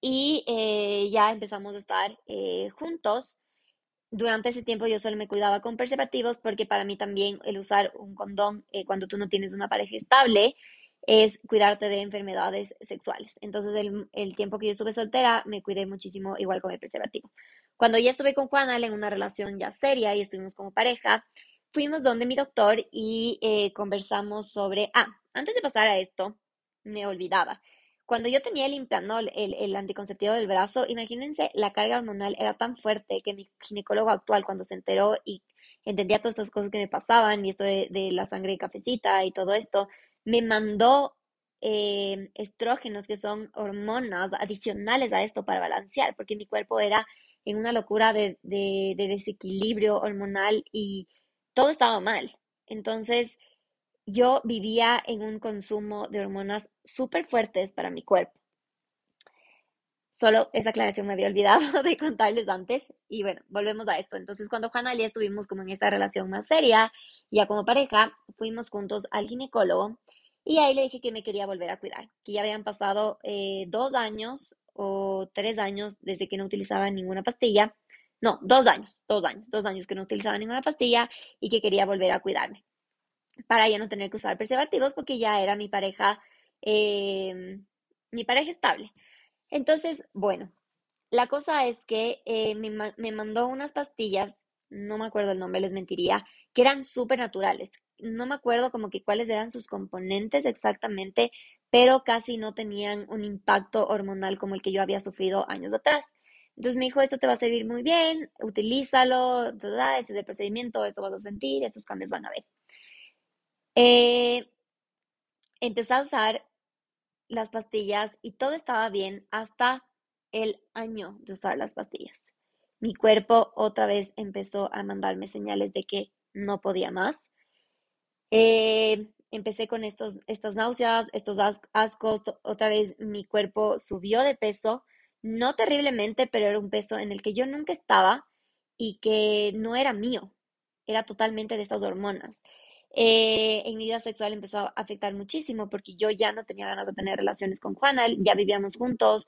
y eh, ya empezamos a estar eh, juntos. Durante ese tiempo yo solo me cuidaba con preservativos porque para mí también el usar un condón cuando tú no tienes una pareja estable es cuidarte de enfermedades sexuales. Entonces el, el tiempo que yo estuve soltera me cuidé muchísimo igual con el preservativo. Cuando ya estuve con Juanal en una relación ya seria y estuvimos como pareja, fuimos donde mi doctor y eh, conversamos sobre, ah, antes de pasar a esto, me olvidaba. Cuando yo tenía el implanol, el, el, anticonceptivo del brazo, imagínense, la carga hormonal era tan fuerte que mi ginecólogo actual, cuando se enteró y entendía todas estas cosas que me pasaban y esto de, la sangre cafecita y todo esto, me mandó eh, estrógenos, que son hormonas adicionales a esto para balancear, porque mi cuerpo era en una locura de, desequilibrio hormonal y todo estaba mal. Entonces, yo vivía en un consumo de hormonas súper fuertes para mi cuerpo. Solo esa aclaración me había olvidado de contarles antes. Y bueno, volvemos a esto. Entonces, cuando Juana y estuvimos como en esta relación más seria, ya como pareja, fuimos juntos al ginecólogo y ahí le dije que me quería volver a cuidar, que ya habían pasado eh, dos años o tres años desde que no utilizaba ninguna pastilla. No, dos años, dos años, dos años que no utilizaba ninguna pastilla y que quería volver a cuidarme para ya no tener que usar preservativos porque ya era mi pareja, em, mi pareja estable. Entonces, bueno, la cosa es que eh, me, me, mandó unas pastillas, no me acuerdo el nombre, les mentiría, que eran súper naturales. No me acuerdo como que cuáles eran sus componentes exactamente, pero casi no tenían un impacto hormonal como el que yo había sufrido años atrás. Entonces me dijo, esto te va a servir muy bien, utilízalo, este es el procedimiento, esto vas a sentir, estos cambios van a ver. Eh, empecé a usar las pastillas y todo estaba bien hasta el año de usar las pastillas. Mi cuerpo otra vez empezó a mandarme señales de que no podía más. Eh, empecé con estos, estas náuseas, estos ascos, otra vez mi cuerpo subió de peso, no terriblemente, pero era un peso en el que yo nunca estaba y que no era mío, era totalmente de estas hormonas. Eh, en mi vida sexual empezó a afectar muchísimo porque yo ya no tenía ganas de tener relaciones con Juana, ya vivíamos juntos,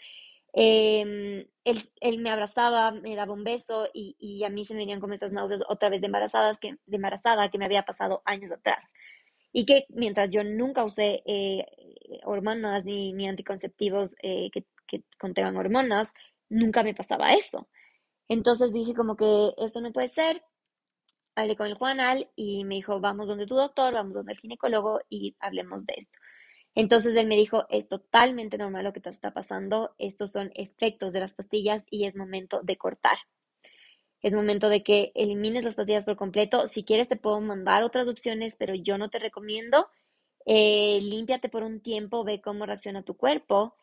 em, él, me abrazaba, me daba un beso y, y, a mí se me venían como estas náuseas otra vez de, embarazadas que, de embarazada que me había pasado años atrás y que mientras yo nunca usé eh, hormonas ni, ni anticonceptivos eh, que, que, contengan hormonas, nunca me pasaba eso. Entonces dije como que esto no puede ser. Hablé con el Juanal y me dijo, vamos donde tu doctor, vamos donde el ginecólogo y hablemos de esto. Entonces él me dijo, es totalmente normal lo que te está pasando, estos son efectos de las pastillas y es momento de cortar es momento de que elimines las pastillas por completo. Si quieres, te puedo mandar otras opciones, pero yo no te recomiendo. Eh, límpiate por un tiempo, ve cómo reacciona tu cuerpo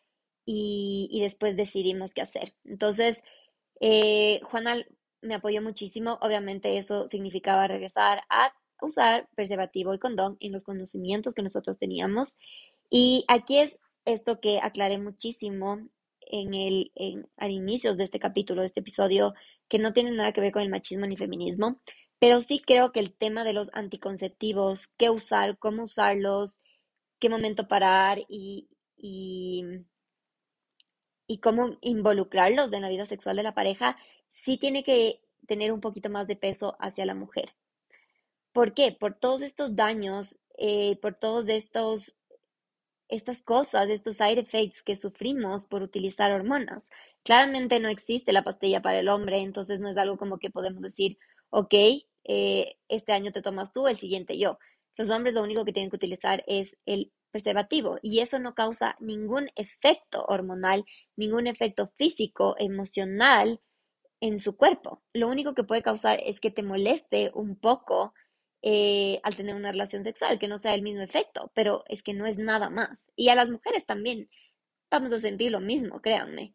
y, después decidimos qué hacer. Entonces, eh, Juana me apoyó muchísimo. Obviamente, eso significaba regresar a usar preservativo y condón en los conocimientos que nosotros teníamos. Y aquí es esto que aclaré muchísimo en el, en, al inicio de este capítulo, de este episodio, que no tiene nada que ver con el machismo ni feminismo, pero sí creo que el tema de los anticonceptivos, qué usar, cómo usarlos, qué momento parar y, y, y cómo involucrarlos en la vida sexual de la pareja, sí tiene que tener un poquito más de peso hacia la mujer. ¿Por qué? Por todos estos daños eh, por todos estos estas cosas, estos side effects que sufrimos por utilizar hormonas. Claramente no existe la pastilla para el hombre, entonces no es algo como que podemos decir, ok, eh, este año te tomas tú, el siguiente yo. Los hombres lo único que tienen que utilizar es el preservativo y eso no causa ningún efecto hormonal, ningún efecto físico, emocional en su cuerpo. Lo único que puede causar es que te moleste un poco eh, al tener una relación sexual, que no sea el mismo efecto, pero es que no es nada más. Y a las mujeres también vamos a sentir lo mismo, créanme.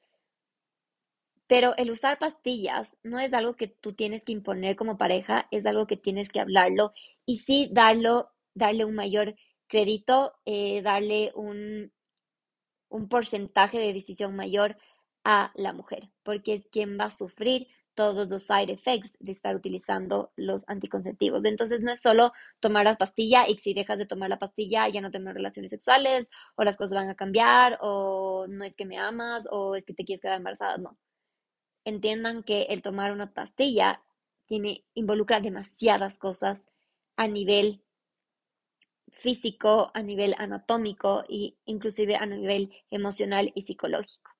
Pero el usar pastillas no es algo que tú tienes que imponer como pareja, es algo que tienes que hablarlo y sí darlo, darle un mayor crédito, eh, darle un, un porcentaje de decisión mayor a la mujer, porque es quien va a sufrir todos los side effects de estar utilizando los anticonceptivos. Entonces no es solo tomar la pastilla y si dejas de tomar la pastilla ya no tenemos relaciones sexuales o las cosas van a cambiar o no es que me amas o es que te quieres quedar embarazada, no. Entiendan que el tomar una pastilla tiene involucra demasiadas cosas a nivel físico, a nivel anatómico e inclusive a nivel emocional y psicológico.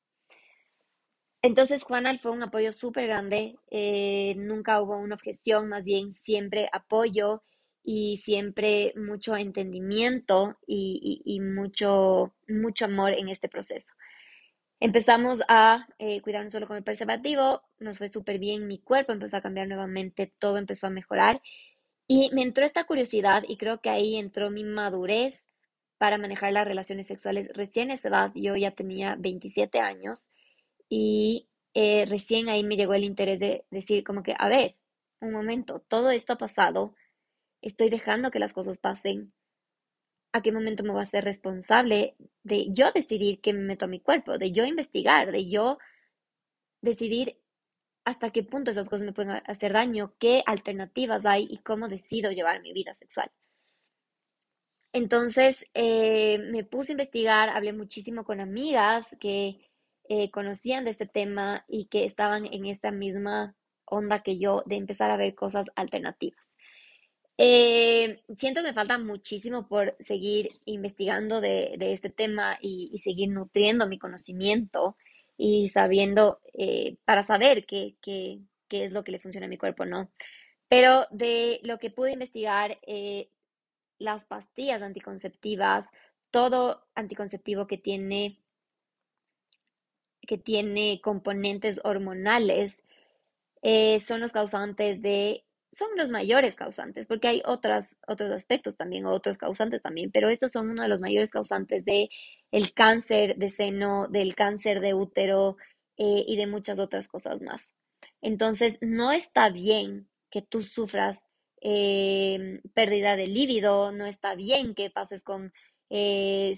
Entonces, Juana fue un apoyo súper grande, eh, nunca hubo una objeción, más bien siempre apoyo y siempre mucho entendimiento y, mucho, mucho amor en este proceso. Empezamos a eh, cuidarnos solo con el preservativo, nos fue súper bien, mi cuerpo empezó a cambiar nuevamente, todo empezó a mejorar y me entró esta curiosidad y creo que ahí entró mi madurez para manejar las relaciones sexuales. Recién a esa edad yo ya tenía 27 años y eh, recién ahí me llegó el interés de decir como que, a ver, un momento, todo esto ha pasado, estoy dejando que las cosas pasen. ¿A qué momento me voy a ser responsable de yo decidir qué me meto a mi cuerpo, de yo investigar, de yo decidir hasta qué punto esas cosas me pueden hacer daño, qué alternativas hay y cómo decido llevar mi vida sexual? Entonces eh, me puse a investigar, hablé muchísimo con amigas que eh, conocían de este tema y que estaban en esta misma onda que yo de empezar a ver cosas alternativas. Eh, siento que falta muchísimo por seguir investigando de, este tema y, seguir nutriendo mi conocimiento y sabiendo, eh, para saber qué, es lo que le funciona a mi cuerpo, ¿no? Pero de lo que pude investigar, las pastillas anticonceptivas, todo anticonceptivo que tiene que tiene componentes hormonales eh, son los causantes de, son los mayores causantes, porque hay otras, otros aspectos también, otros causantes también, pero estos son uno de los mayores causantes de el cáncer de seno, del cáncer de útero eh, y de muchas otras cosas más. Entonces, no está bien que tú sufras eh, pérdida de líbido, no está bien que pases con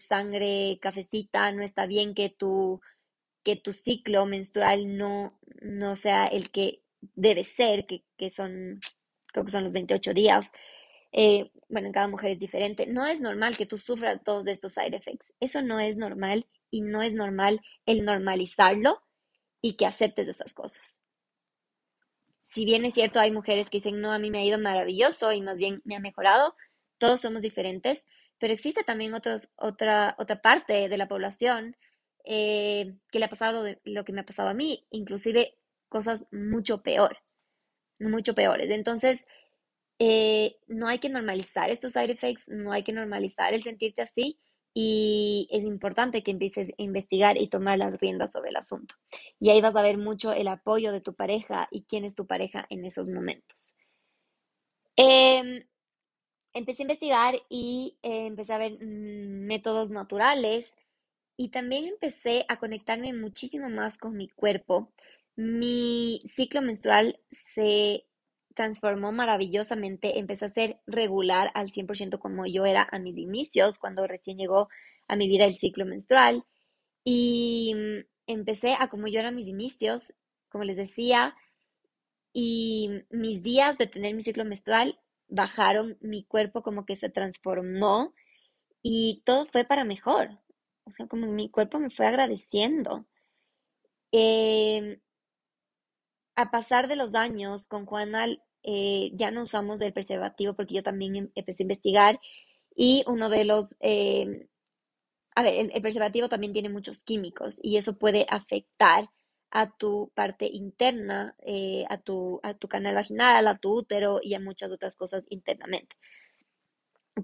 sangre cafecita, no está bien que tú que tu ciclo menstrual no, no sea el que debe ser, que, son, creo que son los 28 días. Eh, bueno, en cada mujer es diferente. No es normal que tú sufras todos estos side effects. Eso no es normal y no es normal el normalizarlo y que aceptes esas cosas. Si bien es cierto, hay mujeres que dicen, no, a mí me ha ido maravilloso y más bien me ha mejorado, todos somos diferentes, pero existe también otros, otra, otra parte de la población eh, que le ha pasado lo que me ha pasado a mí, inclusive cosas mucho peor, mucho peores. Entonces, eh, no hay que normalizar estos side effects, no hay que normalizar el sentirte así y es importante que empieces a investigar y tomar las riendas sobre el asunto. Y ahí vas a ver mucho el apoyo de tu pareja y quién es tu pareja en esos momentos. Em, empecé a investigar y eh, empecé a ver mm, métodos naturales y también empecé a conectarme muchísimo más con mi cuerpo. Mi ciclo menstrual se transformó maravillosamente, empecé a ser regular al 100% como yo era a mis inicios, cuando recién llegó a mi vida el ciclo menstrual. Y mm, empecé a como yo era a mis inicios, como les decía, y mis días de tener mi ciclo menstrual bajaron, mi cuerpo como que se transformó y todo fue para mejor. O sea, como mi cuerpo me fue agradeciendo. Em, a pasar de los años, con Juana eh, ya no usamos el preservativo porque yo también em, empecé a investigar Y uno de los, eh, a ver, el, preservativo también tiene muchos químicos y eso puede afectar a tu parte interna, eh, a, tu, a tu canal vaginal, a tu útero y a muchas otras cosas internamente.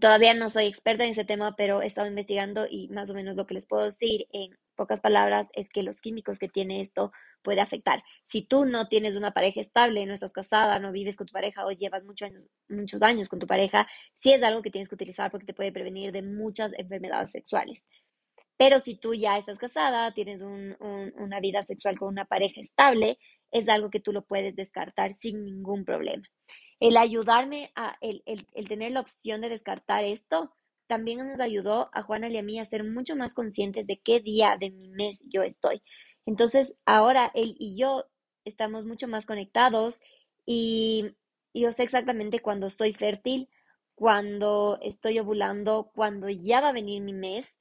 Todavía no soy experta en ese tema, pero he estado investigando y más o menos lo que les puedo decir en pocas palabras es que los químicos que tiene esto puede afectar. Si tú no tienes una pareja estable, no estás casada, no vives con tu pareja o llevas muchos años, muchos años con tu pareja, sí es algo que tienes que utilizar porque te puede prevenir de muchas enfermedades sexuales. Pero si tú ya estás casada, tienes una vida sexual con una pareja estable, es algo que tú lo puedes descartar sin ningún problema. El ayudarme a, el, el, tener la opción de descartar esto, también nos ayudó a Juana y a mí a ser mucho más conscientes de qué día de mi mes yo estoy. Entonces, ahora él y yo estamos mucho más conectados y, yo sé exactamente cuando estoy fértil, cuando estoy ovulando, cuando ya va a venir mi mes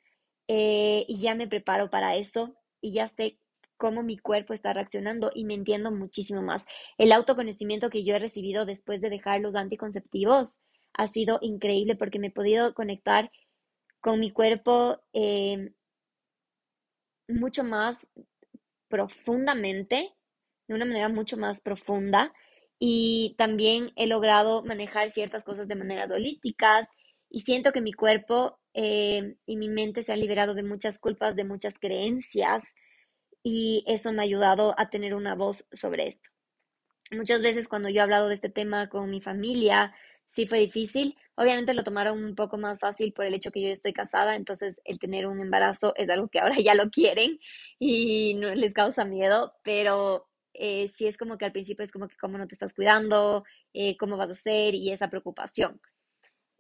eh, y ya me preparo para eso y ya sé cómo mi cuerpo está reaccionando y me entiendo muchísimo más. El autoconocimiento que yo he recibido después de dejar los anticonceptivos ha sido increíble porque me he podido conectar con mi cuerpo eh, mucho más profundamente, de una manera mucho más profunda. Y también he logrado manejar ciertas cosas de maneras holísticas y siento que mi cuerpo eh, y mi mente se han liberado de muchas culpas, de muchas creencias y eso me ha ayudado a tener una voz sobre esto. Muchas veces cuando yo he hablado de este tema con mi familia, sí fue difícil. Obviamente lo tomaron un poco más fácil por el hecho que yo estoy casada, entonces el tener un embarazo es algo que ahora ya lo quieren y no les causa miedo, pero eh, sí es como que al principio es como que cómo no te estás cuidando, eh, cómo vas a hacer y esa preocupación.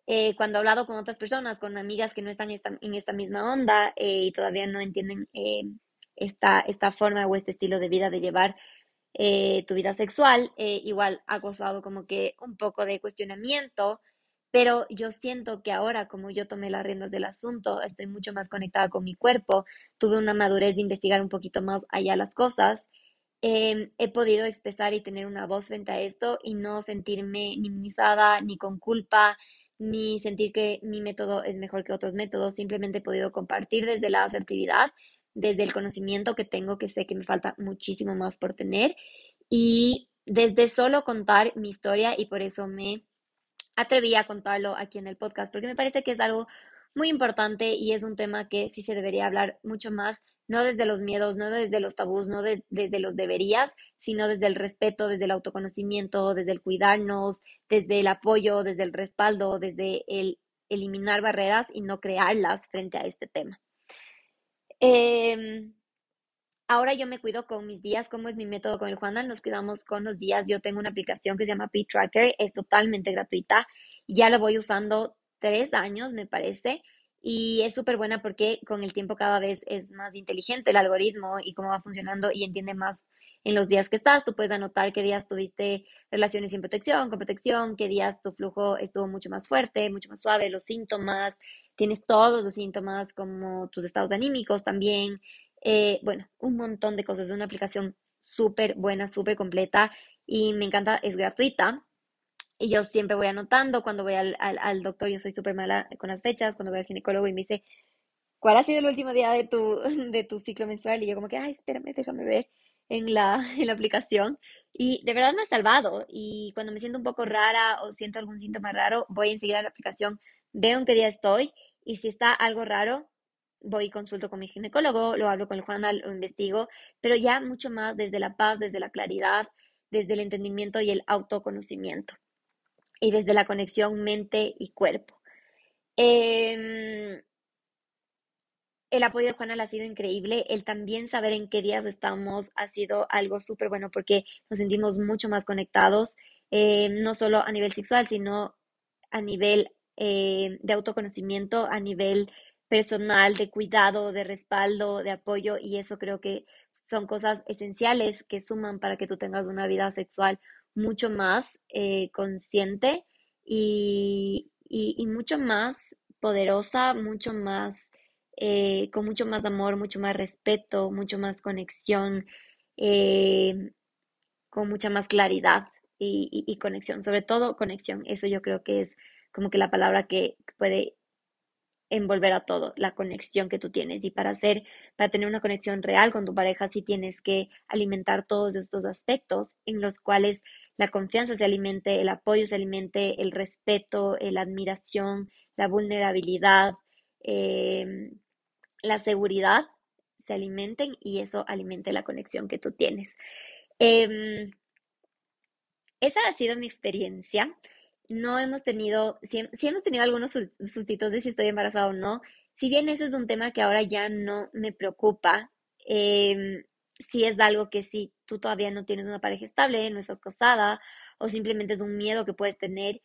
Eh, cuando he hablado con otras personas, con amigas que no están en esta misma onda y todavía no entienden esta, esta forma o este estilo de vida de llevar eh, tu vida sexual, eh, igual ha causado como que un poco de cuestionamiento, pero yo siento que ahora, como yo tomé las riendas del asunto, estoy mucho más conectada con mi cuerpo, tuve una madurez de investigar un poquito más allá las cosas, em, he podido expresar y tener una voz frente a esto y no sentirme ni minimizada, ni con culpa, ni sentir que mi método es mejor que otros métodos, simplemente he podido compartir desde la asertividad desde el conocimiento que tengo, que sé que me falta muchísimo más por tener, y desde solo contar mi historia, y por eso me atreví a contarlo aquí en el podcast, porque me parece que es algo muy importante y es un tema que sí se debería hablar mucho más, no desde los miedos, no desde los tabús, no desde los deberías, sino desde el respeto, desde el autoconocimiento, desde el cuidarnos, desde el apoyo, desde el respaldo, desde el eliminar barreras y no crearlas frente a este tema. Em, ahora yo me cuido con mis días, como es mi método con el Juana, nos cuidamos con los días. Yo tengo una aplicación que se llama P-Tracker, es totalmente gratuita. Ya la voy usando tres años, me parece, y es súper buena porque con el tiempo cada vez es más inteligente el algoritmo y cómo va funcionando y entiende más en los días que estás. Tú puedes anotar qué días tuviste relaciones sin protección, con protección, qué días tu flujo estuvo mucho más fuerte, mucho más suave, los síntomas, tienes todos los síntomas como tus estados anímicos también. Eh, bueno, un montón de cosas. Es una aplicación súper buena, súper completa y me encanta, es gratuita. Y yo siempre voy anotando cuando voy al, al, doctor, yo soy súper mala con las fechas, cuando voy al ginecólogo y me dice, ¿cuál ha sido el último día de tu, de tu ciclo menstrual? Y yo como que, ay, espérame, déjame ver en la, en la aplicación. Y de verdad me ha salvado. Y cuando me siento un poco rara o siento algún síntoma raro, voy enseguida a la aplicación, veo en qué día estoy y si está algo raro, voy y consulto con mi ginecólogo, lo hablo con el Juan, lo investigo, pero ya mucho más desde la paz, desde la claridad, desde el entendimiento y el autoconocimiento y desde la conexión mente y cuerpo. Em, el apoyo de Juana ha sido increíble. El también saber en qué días estamos ha sido algo súper bueno porque nos sentimos mucho más conectados, em, no solo a nivel sexual, sino a nivel eh, de autoconocimiento a nivel personal, de cuidado, de respaldo, de apoyo, y eso creo que son cosas esenciales que suman para que tú tengas una vida sexual mucho más eh, consciente y, mucho más poderosa, mucho más, eh, con mucho más amor, mucho más respeto, mucho más conexión, con mucha más claridad y conexión, sobre todo conexión. Eso yo creo que es como que la palabra que puede envolver a todo, la conexión que tú tienes. Y para hacer, para tener una conexión real con tu pareja, sí tienes que alimentar todos estos aspectos en los cuales la confianza se alimente, el apoyo se alimente, el respeto, la admiración, la vulnerabilidad, em, la seguridad se alimenten y eso alimente la conexión que tú tienes. Em, esa ha sido mi experiencia no hemos tenido, si, hemos tenido algunos sustitos de si estoy embarazada o no, si bien eso es un tema que ahora ya no me preocupa, eh, si es algo que si tú todavía no tienes una pareja estable, no estás casada o simplemente es un miedo que puedes tener,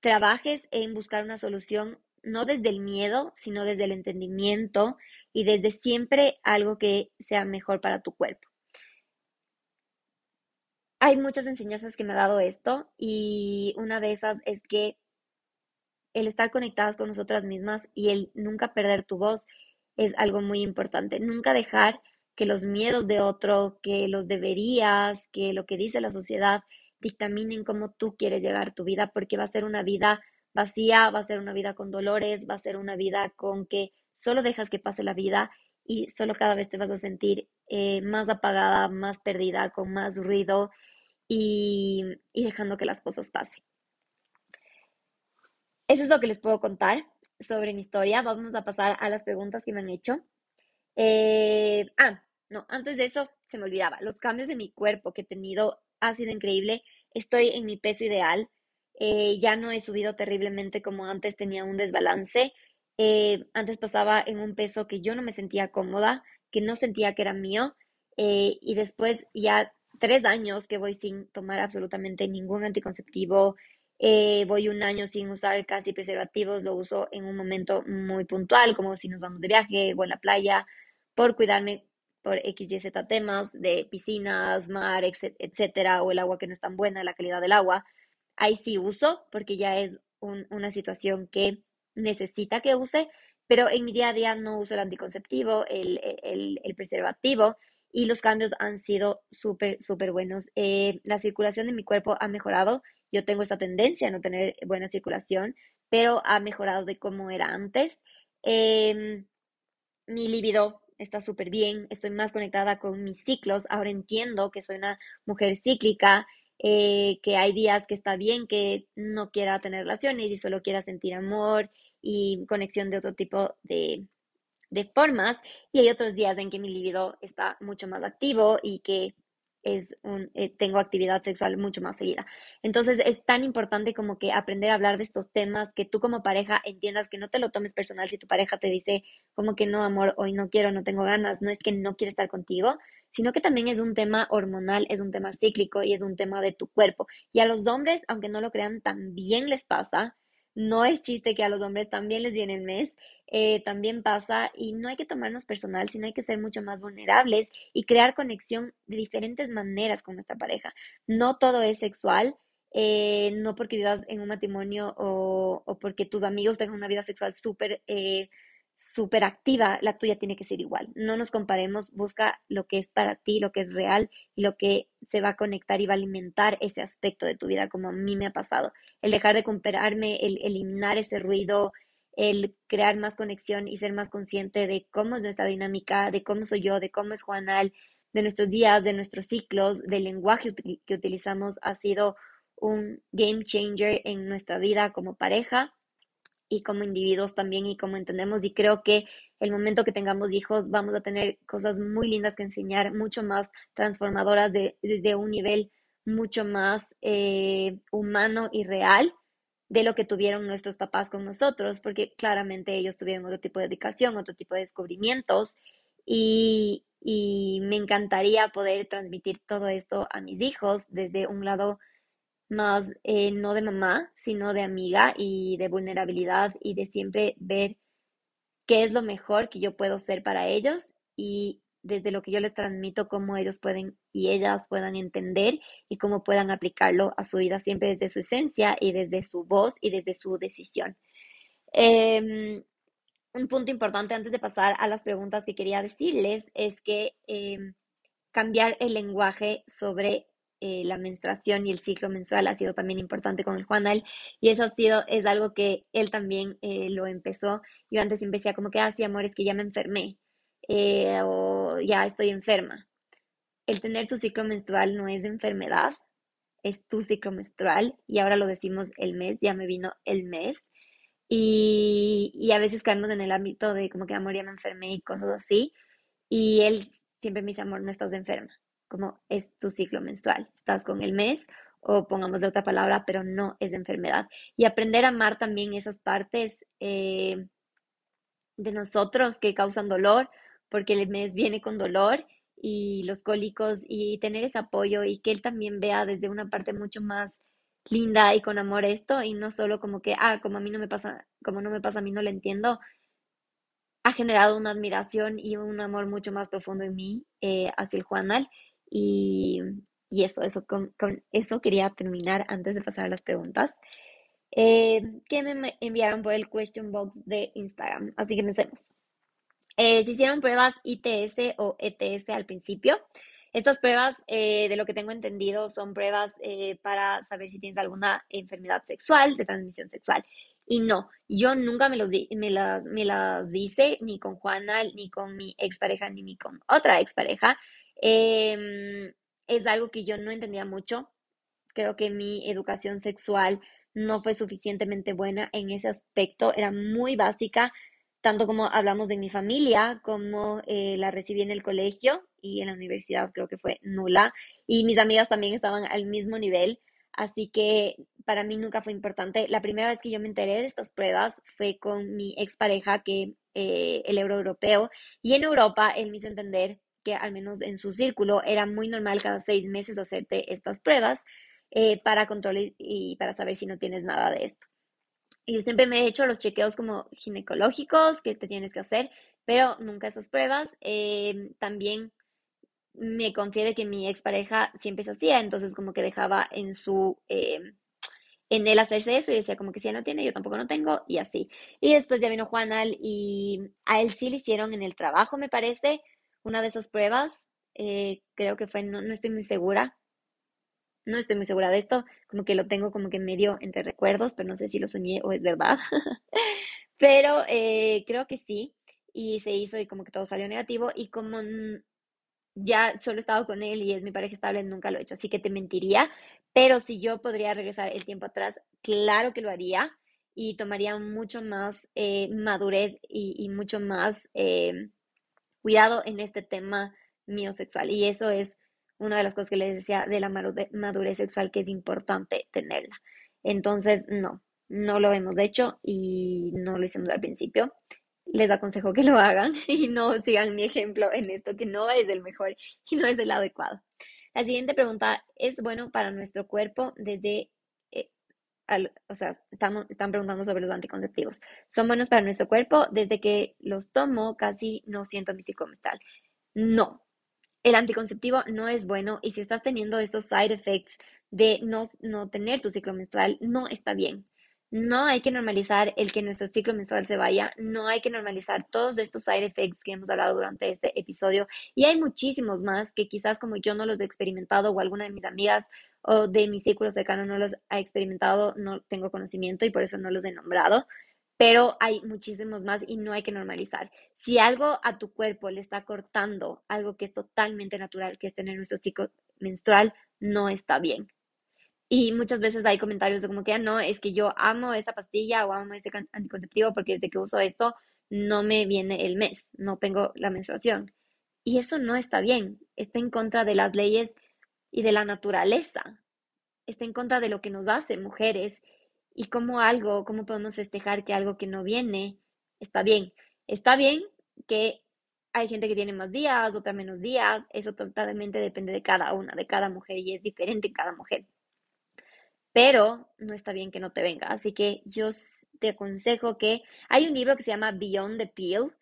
trabajes en buscar una solución no desde el miedo, sino desde el entendimiento y desde siempre algo que sea mejor para tu cuerpo hay muchas enseñanzas que me ha dado esto y una de esas es que el estar conectadas con nosotras mismas y el nunca perder tu voz es algo muy importante. Nunca dejar que los miedos de otro, que los deberías, que lo que dice la sociedad dictaminen cómo tú quieres llegar tu vida, porque va a ser una vida vacía, va a ser una vida con dolores, va a ser una vida con que solo dejas que pase la vida y solo cada vez te vas a sentir eh, más apagada, más perdida, con más ruido y, dejando que las cosas pasen. Eso es lo que les puedo contar sobre mi historia. Vamos a pasar a las preguntas que me han hecho. Eh, ah, no, antes de eso se me olvidaba. Los cambios en mi cuerpo que he tenido ha sido increíble. Estoy en mi peso ideal. Eh, ya no he subido terriblemente como antes, tenía un desbalance. Eh, antes pasaba en un peso que yo no me sentía cómoda, que no sentía que era mío. y después ya tres años que voy sin tomar absolutamente ningún anticonceptivo. Eh, voy un año sin usar casi preservativos, lo uso en un momento muy puntual, como si nos vamos de viaje o en la playa, por cuidarme por X y Z temas de piscinas, mar, etcétera, o el agua que no es tan buena, la calidad del agua. Ahí sí uso, porque ya es una situación que necesita que use, pero en mi día a día no uso el anticonceptivo, el, el preservativo, y los cambios han sido súper, súper buenos. Eh, la circulación de mi cuerpo ha mejorado. Yo tengo esta tendencia a no tener buena circulación, pero ha mejorado de cómo era antes. Em, mi libido está súper bien, estoy más conectada con mis ciclos. Ahora entiendo que soy una mujer cíclica, eh, que hay días que está bien que no quiera tener relaciones y solo quiera sentir amor y conexión de otro tipo de, de formas y hay otros días en que mi libido está mucho más activo y que es un, eh, tengo actividad sexual mucho más seguida. Entonces es tan importante como que aprender a hablar de estos temas, que tú como pareja entiendas que no te lo tomes personal si tu pareja te dice como que no, amor, hoy no quiero, no tengo ganas, no es que no quiere estar contigo, sino que también es un tema hormonal, es un tema cíclico y es un tema de tu cuerpo. Y a los hombres, aunque no lo crean, también les pasa. No es chiste que a los hombres también les viene el mes eh, también pasa y no hay que tomarnos personal, sino hay que ser mucho más vulnerables y crear conexión de diferentes maneras con nuestra pareja. No todo es sexual, eh, no porque vivas en un matrimonio o, o, porque tus amigos tengan una vida sexual súper eh, súper activa, la tuya tiene que ser igual. No nos comparemos, busca lo que es para ti, lo que es real y lo que se va a conectar y va a alimentar ese aspecto de tu vida, como a mí me ha pasado. El dejar de compararme, el eliminar ese ruido, el crear más conexión y ser más consciente de cómo es nuestra dinámica, de cómo soy yo, de cómo es Juanal, de nuestros días, de nuestros ciclos, del lenguaje que utilizamos, ha sido un game changer en nuestra vida como pareja y como individuos también y como entendemos y creo que el momento que tengamos hijos vamos a tener cosas muy lindas que enseñar, mucho más transformadoras desde un nivel mucho más eh, humano y real de lo que tuvieron nuestros papás con nosotros, porque claramente ellos tuvieron otro tipo de educación, otro tipo de descubrimientos y, me encantaría poder transmitir todo esto a mis hijos desde un lado más eh, no de mamá, sino de amiga y de vulnerabilidad y de siempre ver qué es lo mejor que yo puedo ser para ellos y desde lo que yo les transmito, cómo ellos pueden y ellas puedan entender y cómo puedan aplicarlo a su vida siempre desde su esencia y desde su voz y desde su decisión. Em, un punto importante antes de pasar a las preguntas que quería decirles es que em, cambiar el lenguaje sobre eh, la menstruación y el ciclo menstrual ha sido también importante con el Juanal y eso ha sido, es algo que él también eh, lo empezó. Yo antes empecé como que, ah, sí, amor, es que ya me enfermé eh, o ya estoy enferma. El tener tu ciclo menstrual no es de enfermedad, es tu ciclo menstrual y ahora lo decimos el mes, ya me vino el mes. Y, y a veces caemos en el ámbito de como que amor ya me enfermé y cosas así. Y él siempre me dice, amor, no estás enferma, como es tu ciclo menstrual, estás con el mes o pongamos de otra palabra, pero no es de enfermedad. Y aprender a amar también esas partes eh, de nosotros que causan dolor, porque el mes viene con dolor y los cólicos y tener ese apoyo y que él también vea desde una parte mucho más linda y con amor esto y no solo como que, ah, como a mí no me pasa, como no me pasa, a mí no lo entiendo, ha generado una admiración y un amor mucho más profundo en mí eh, hacia el Juanal. Y, y eso, eso con, eso quería terminar antes de pasar a las preguntas. Eh, que me enviaron por el question box de Instagram. Así que empecemos. Eh, se hicieron pruebas ITS o ETS al principio. Estas pruebas, de lo que tengo entendido, son pruebas para saber si tienes alguna enfermedad sexual, de transmisión sexual. Y no, yo nunca me, los me, las, me las dice ni con Juana, ni con mi expareja, ni con otra expareja. Em, es algo que yo no entendía mucho. Creo que mi educación sexual no fue suficientemente buena en ese aspecto. Era muy básica, tanto como hablamos de mi familia, como eh, la recibí en el colegio y en la universidad creo que fue nula. Y mis amigas también estaban al mismo nivel. Así que para mí nunca fue importante. La primera vez que yo me enteré de estas pruebas fue con mi expareja, que eh, el euro europeo, y en Europa él me hizo entender que al menos en su círculo era muy normal cada seis meses hacerte estas pruebas eh, para control y, para saber si no tienes nada de esto. Y yo siempre me he hecho los chequeos como ginecológicos que te tienes que hacer, pero nunca esas pruebas. Eh, también me confié de que mi expareja siempre se hacía, entonces como que dejaba en su, eh, en él hacerse eso y decía como que si él no tiene, yo tampoco no tengo y así. Y después ya vino Juanal y a él sí le hicieron en el trabajo, me parece, una de esas pruebas, eh, creo que fue, no, no estoy muy segura, no estoy muy segura de esto, como que lo tengo como que medio entre recuerdos, pero no sé si lo soñé o es verdad. pero eh, creo que sí, y se hizo y como que todo salió negativo y como ya solo he estado con él y es mi pareja estable, nunca lo he hecho, así que te mentiría, pero si yo podría regresar el tiempo atrás, claro que lo haría y tomaría mucho más eh, madurez y, mucho más eh, cuidado en este tema mío sexual. Y eso es una de las cosas que les decía de la madurez sexual que es importante tenerla. Entonces, no, no lo hemos hecho y no lo hicimos al principio les aconsejo que lo hagan y no sigan mi ejemplo en esto, que no es el mejor y no es el adecuado. La siguiente pregunta, ¿es bueno para nuestro cuerpo desde, o sea, están preguntando sobre los anticonceptivos. ¿Son buenos para nuestro cuerpo? Desde que los tomo casi no siento mi ciclo menstrual. No, el anticonceptivo no es bueno y si estás teniendo estos side effects de no, no tener tu ciclo menstrual, no está bien. No hay que normalizar el que nuestro ciclo menstrual se vaya, no hay que normalizar todos estos side effects que hemos hablado durante este episodio y hay muchísimos más que quizás como yo no los he experimentado o alguna de mis amigas o de mi círculo cercano no los ha experimentado, no tengo conocimiento y por eso no los he nombrado, pero hay muchísimos más y no hay que normalizar. Si algo a tu cuerpo le está cortando algo que es totalmente natural, que es tener nuestro ciclo menstrual, no está bien. Y muchas veces hay comentarios de como que, ah, no, es que yo amo esta pastilla o amo este anticonceptivo porque desde que uso esto no me viene el mes, no tengo la menstruación. Y eso no está bien, está en contra de las leyes y de la naturaleza, está en contra de lo que nos hace mujeres y como algo, cómo podemos festejar que algo que no viene está bien. Está bien que hay gente que tiene más días, otra menos días, eso totalmente depende de cada una, de cada mujer y es diferente en cada mujer pero no está bien que no te venga. Así que yo te aconsejo que hay un libro que se llama Beyond the Peel,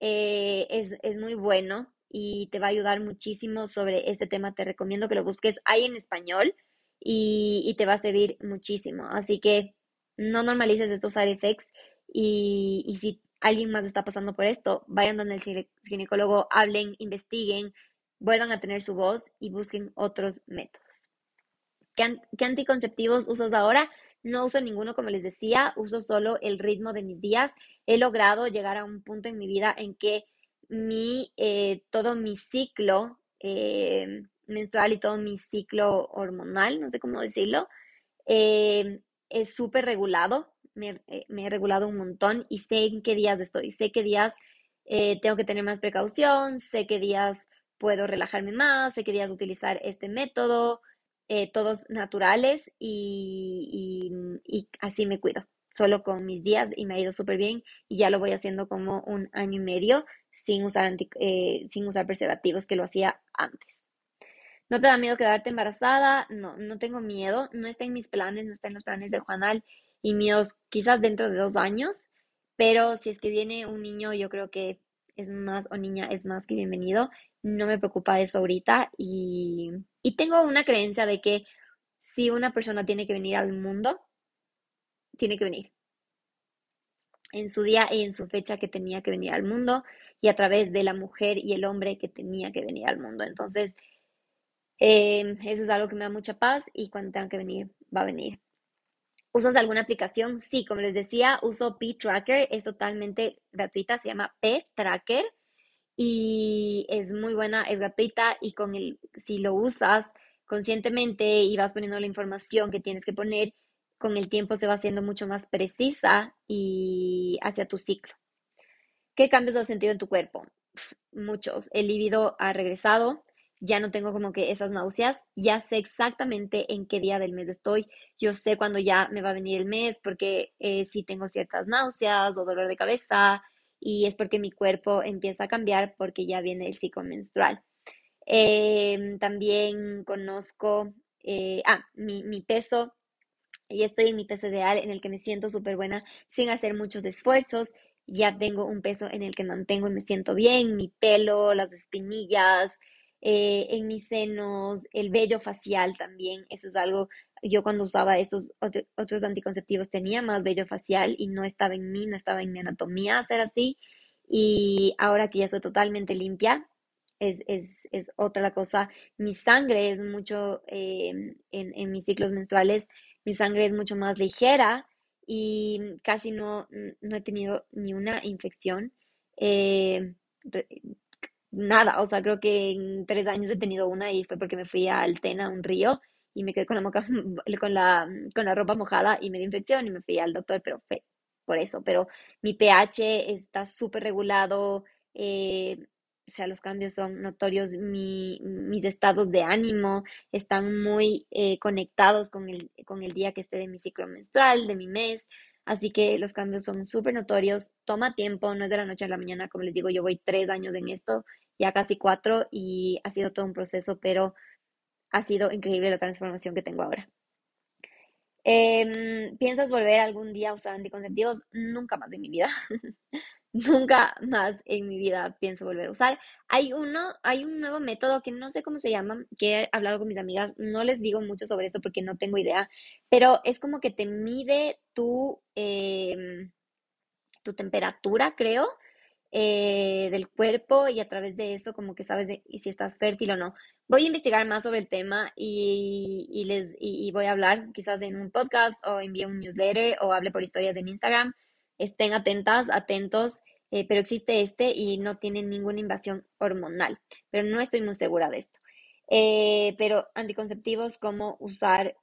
eh, es, muy bueno y te va a ayudar muchísimo sobre este tema. Te recomiendo que lo busques. Hay en español y, te va a servir muchísimo. Así que no normalices estos side y, y si alguien más está pasando por esto, vayan donde el ginecólogo, hablen, investiguen, vuelvan a tener su voz y busquen otros métodos. ¿Qué, anticonceptivos usas ahora? No uso ninguno, como les decía, uso solo el ritmo de mis días. He logrado llegar a un punto en mi vida en que mi, eh, todo mi ciclo eh, menstrual y todo mi ciclo hormonal, no sé cómo decirlo, eh, es súper regulado. Me, me, he regulado un montón y sé en qué días estoy. Sé qué días tengo que tener más precaución, sé qué días puedo relajarme más, sé qué días utilizar este método. Eh, todos naturales y, así me cuido, solo con mis días y me ha ido súper bien y ya lo voy haciendo como un año y medio sin usar, eh, sin usar preservativos que lo hacía antes. ¿No te da miedo quedarte embarazada? No, no tengo miedo, no está en mis planes, no está en los planes del Juanal y míos quizás dentro de dos años, pero si es que viene un niño, yo creo que es más, o niña, es más que bienvenido. No me preocupa eso ahorita y, y tengo una creencia de que si una persona tiene que venir al mundo, tiene que venir en su día y en su fecha que tenía que venir al mundo y a través de la mujer y el hombre que tenía que venir al mundo. Entonces, em, eso es algo que me da mucha paz y cuando tenga que venir, va a venir. ¿Usas alguna aplicación? Sí, como les decía, uso P-Tracker, es totalmente gratuita, se llama P-Tracker y es muy buena, es gratuita y con el, si lo usas conscientemente y vas poniendo la información que tienes que poner, con el tiempo se va haciendo mucho más precisa y hacia tu ciclo. ¿Qué cambios has sentido en tu cuerpo? muchos. El líbido ha regresado, ya no tengo como que esas náuseas, ya sé exactamente en qué día del mes estoy, yo sé cuándo ya me va a venir el mes porque eh, si tengo ciertas náuseas o dolor de cabeza y es porque mi cuerpo empieza a cambiar porque ya viene el ciclo menstrual. Em, también conozco, eh, ah, mi, mi peso, y estoy en mi peso ideal en el que me siento súper buena sin hacer muchos esfuerzos. Ya tengo un peso en el que mantengo y me siento bien, mi pelo, las espinillas, eh, en mis senos, el vello facial también, eso es algo, yo cuando usaba estos otros anticonceptivos tenía más vello facial y no estaba en mí, no estaba en mi anatomía hacer así, y ahora que ya soy totalmente limpia, es, es, es otra cosa, mi sangre es mucho, em, en, en mis ciclos menstruales, mi sangre es mucho más ligera y casi no, no he tenido ni una infección. Eh, nada, o sea, creo que en tres años he tenido una y fue porque me fui a Altena, a un río, y me quedé con la, con la, con la ropa mojada y me dio infección y me fui al doctor, pero fue por eso. Pero mi pH está súper regulado, eh, o sea, los cambios son notorios, mi, mis estados de ánimo están muy eh, conectados con el, con el día que esté de mi ciclo menstrual, de mi mes. Así que los cambios son súper notorios, toma tiempo, no es de la noche a la mañana, como les digo, yo voy tres años en esto, ya casi cuatro, y ha sido todo un proceso, pero ha sido increíble la transformación que tengo ahora. Em, ¿Piensas volver algún día a usar anticonceptivos? Nunca más en mi vida. Nunca más en mi vida pienso volver a usar. Hay uno, hay un nuevo método que no sé cómo se llama, que he hablado con mis amigas, no les digo mucho sobre esto porque no tengo idea, pero es como que te mide tu, em, tu temperatura, creo, eh, del cuerpo y a través de eso como que sabes de, si estás fértil o no. Voy a investigar más sobre el tema y, les, y, voy a hablar quizás en un podcast o envíe un newsletter o hable por historias en Instagram estén atentas, atentos, eh, pero existe este y no tiene ninguna invasión hormonal, pero no estoy muy segura de esto. Eh, pero anticonceptivos como usar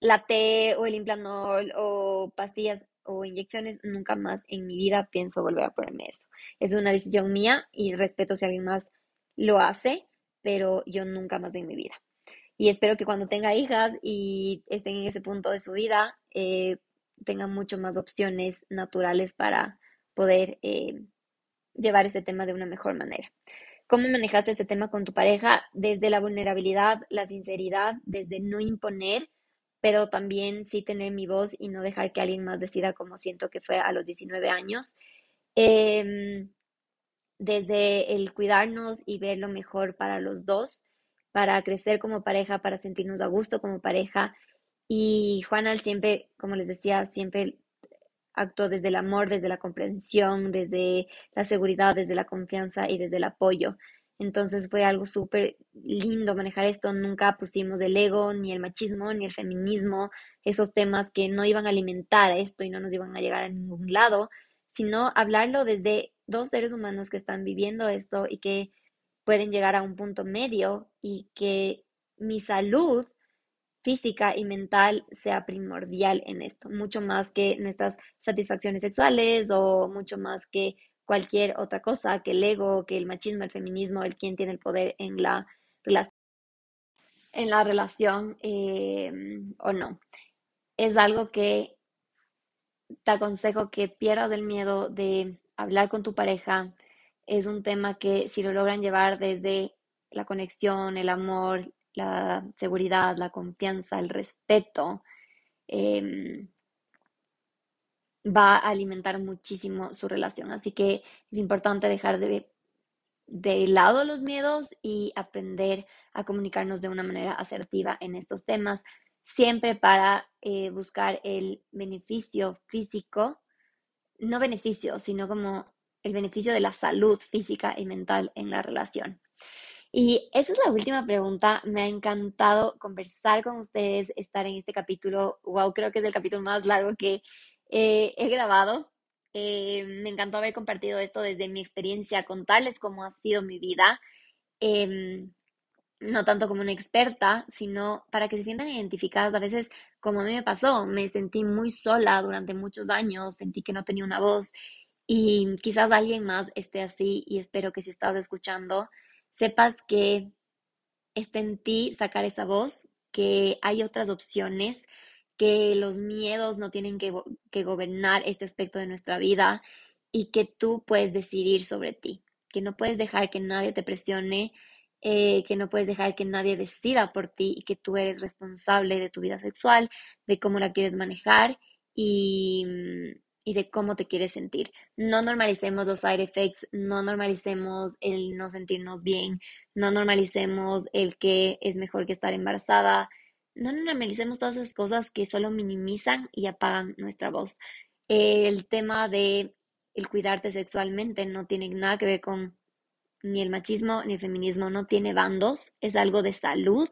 la T o el implanol o pastillas o inyecciones, nunca más en mi vida pienso volver a ponerme eso. Es una decisión mía y respeto si alguien más lo hace, pero yo nunca más en mi vida. Y espero que cuando tenga hijas y estén en ese punto de su vida, tengan mucho más opciones naturales para poder eh, llevar ese tema de una mejor manera. ¿Cómo manejaste este tema con tu pareja? Desde la vulnerabilidad, la sinceridad, desde no imponer, pero también sí tener mi voz y no dejar que alguien más decida como siento que fue a los 19 años. Em, desde el cuidarnos y ver lo mejor para los dos, para crecer como pareja, para sentirnos a gusto como pareja y Juana siempre, como les decía, siempre actuó desde el amor, desde la comprensión, desde la seguridad, desde la confianza y desde el apoyo. Entonces fue algo súper lindo manejar esto. Nunca pusimos el ego, ni el machismo, ni el feminismo, esos temas que no iban a alimentar esto y no nos iban a llegar a ningún lado, sino hablarlo desde dos seres humanos que están viviendo esto y que pueden llegar a un punto medio y que mi salud física y mental sea primordial en esto, mucho más que nuestras satisfacciones sexuales o mucho más que cualquier otra cosa, que el ego, que el machismo, el feminismo, el quien tiene el poder en la, en la relación eh, o no. Es algo que te aconsejo que pierdas el miedo de hablar con tu pareja. Es un tema que si lo logran llevar desde la conexión, el amor, la seguridad, la confianza, el respeto, em, va a alimentar muchísimo su relación. Así que es importante dejar de, de lado los miedos y aprender a comunicarnos de una manera asertiva en estos temas, siempre para eh, buscar el beneficio físico, no beneficio, sino como el beneficio de la salud física y mental en la relación. Y esa es la última pregunta. Me ha encantado conversar con ustedes, estar en este capítulo. Wow, creo que es el capítulo más largo que eh, he grabado. Eh, me encantó haber compartido esto desde mi experiencia, contarles cómo ha sido mi vida. Em, no tanto como una experta, sino para que se sientan identificadas. A veces, como a mí me pasó, me sentí muy sola durante muchos años, sentí que no tenía una voz y quizás alguien más esté así y espero que si estás escuchando, sepas que está en ti sacar esa voz, que hay otras opciones, que los miedos no tienen que, gobernar este aspecto de nuestra vida y que tú puedes decidir sobre ti, que no puedes dejar que nadie te presione, eh, que no puedes dejar que nadie decida por ti y que tú eres responsable de tu vida sexual, de cómo la quieres manejar y, y de cómo te quieres sentir. No normalicemos los side effects, no normalicemos el no sentirnos bien, no normalicemos el que es mejor que estar embarazada, no normalicemos todas esas cosas que solo minimizan y apagan nuestra voz. El tema de el cuidarte sexualmente no tiene nada que ver con ni el machismo ni el feminismo, no tiene bandos, es algo de salud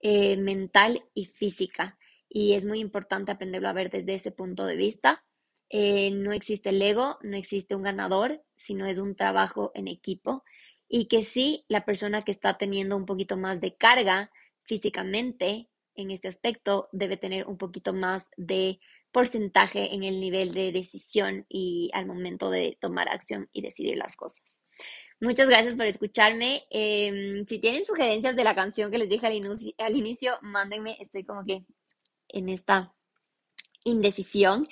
eh, mental y física. Y es muy importante aprenderlo a ver desde ese punto de vista. Eh, no existe el ego, no existe un ganador, sino es un trabajo en equipo y que sí, la persona que está teniendo un poquito más de carga físicamente en este aspecto debe tener un poquito más de porcentaje en el nivel de decisión y al momento de tomar acción y decidir las cosas. Muchas gracias por escucharme. Em, si tienen sugerencias de la canción que les dije al, al inicio, mándenme. Estoy como que en esta indecisión.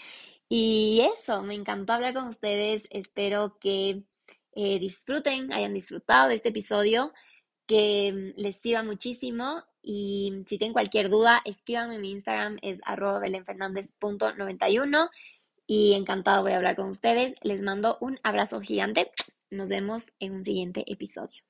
Y eso, me encantó hablar con ustedes. Espero que eh, disfruten, hayan disfrutado de este episodio, que mm, les sirva muchísimo. Y si tienen cualquier duda, escríbanme. Mi Instagram es arroba belenfernandez.91 y encantado voy a hablar con ustedes. Les mando un abrazo gigante. Nos vemos en un siguiente episodio.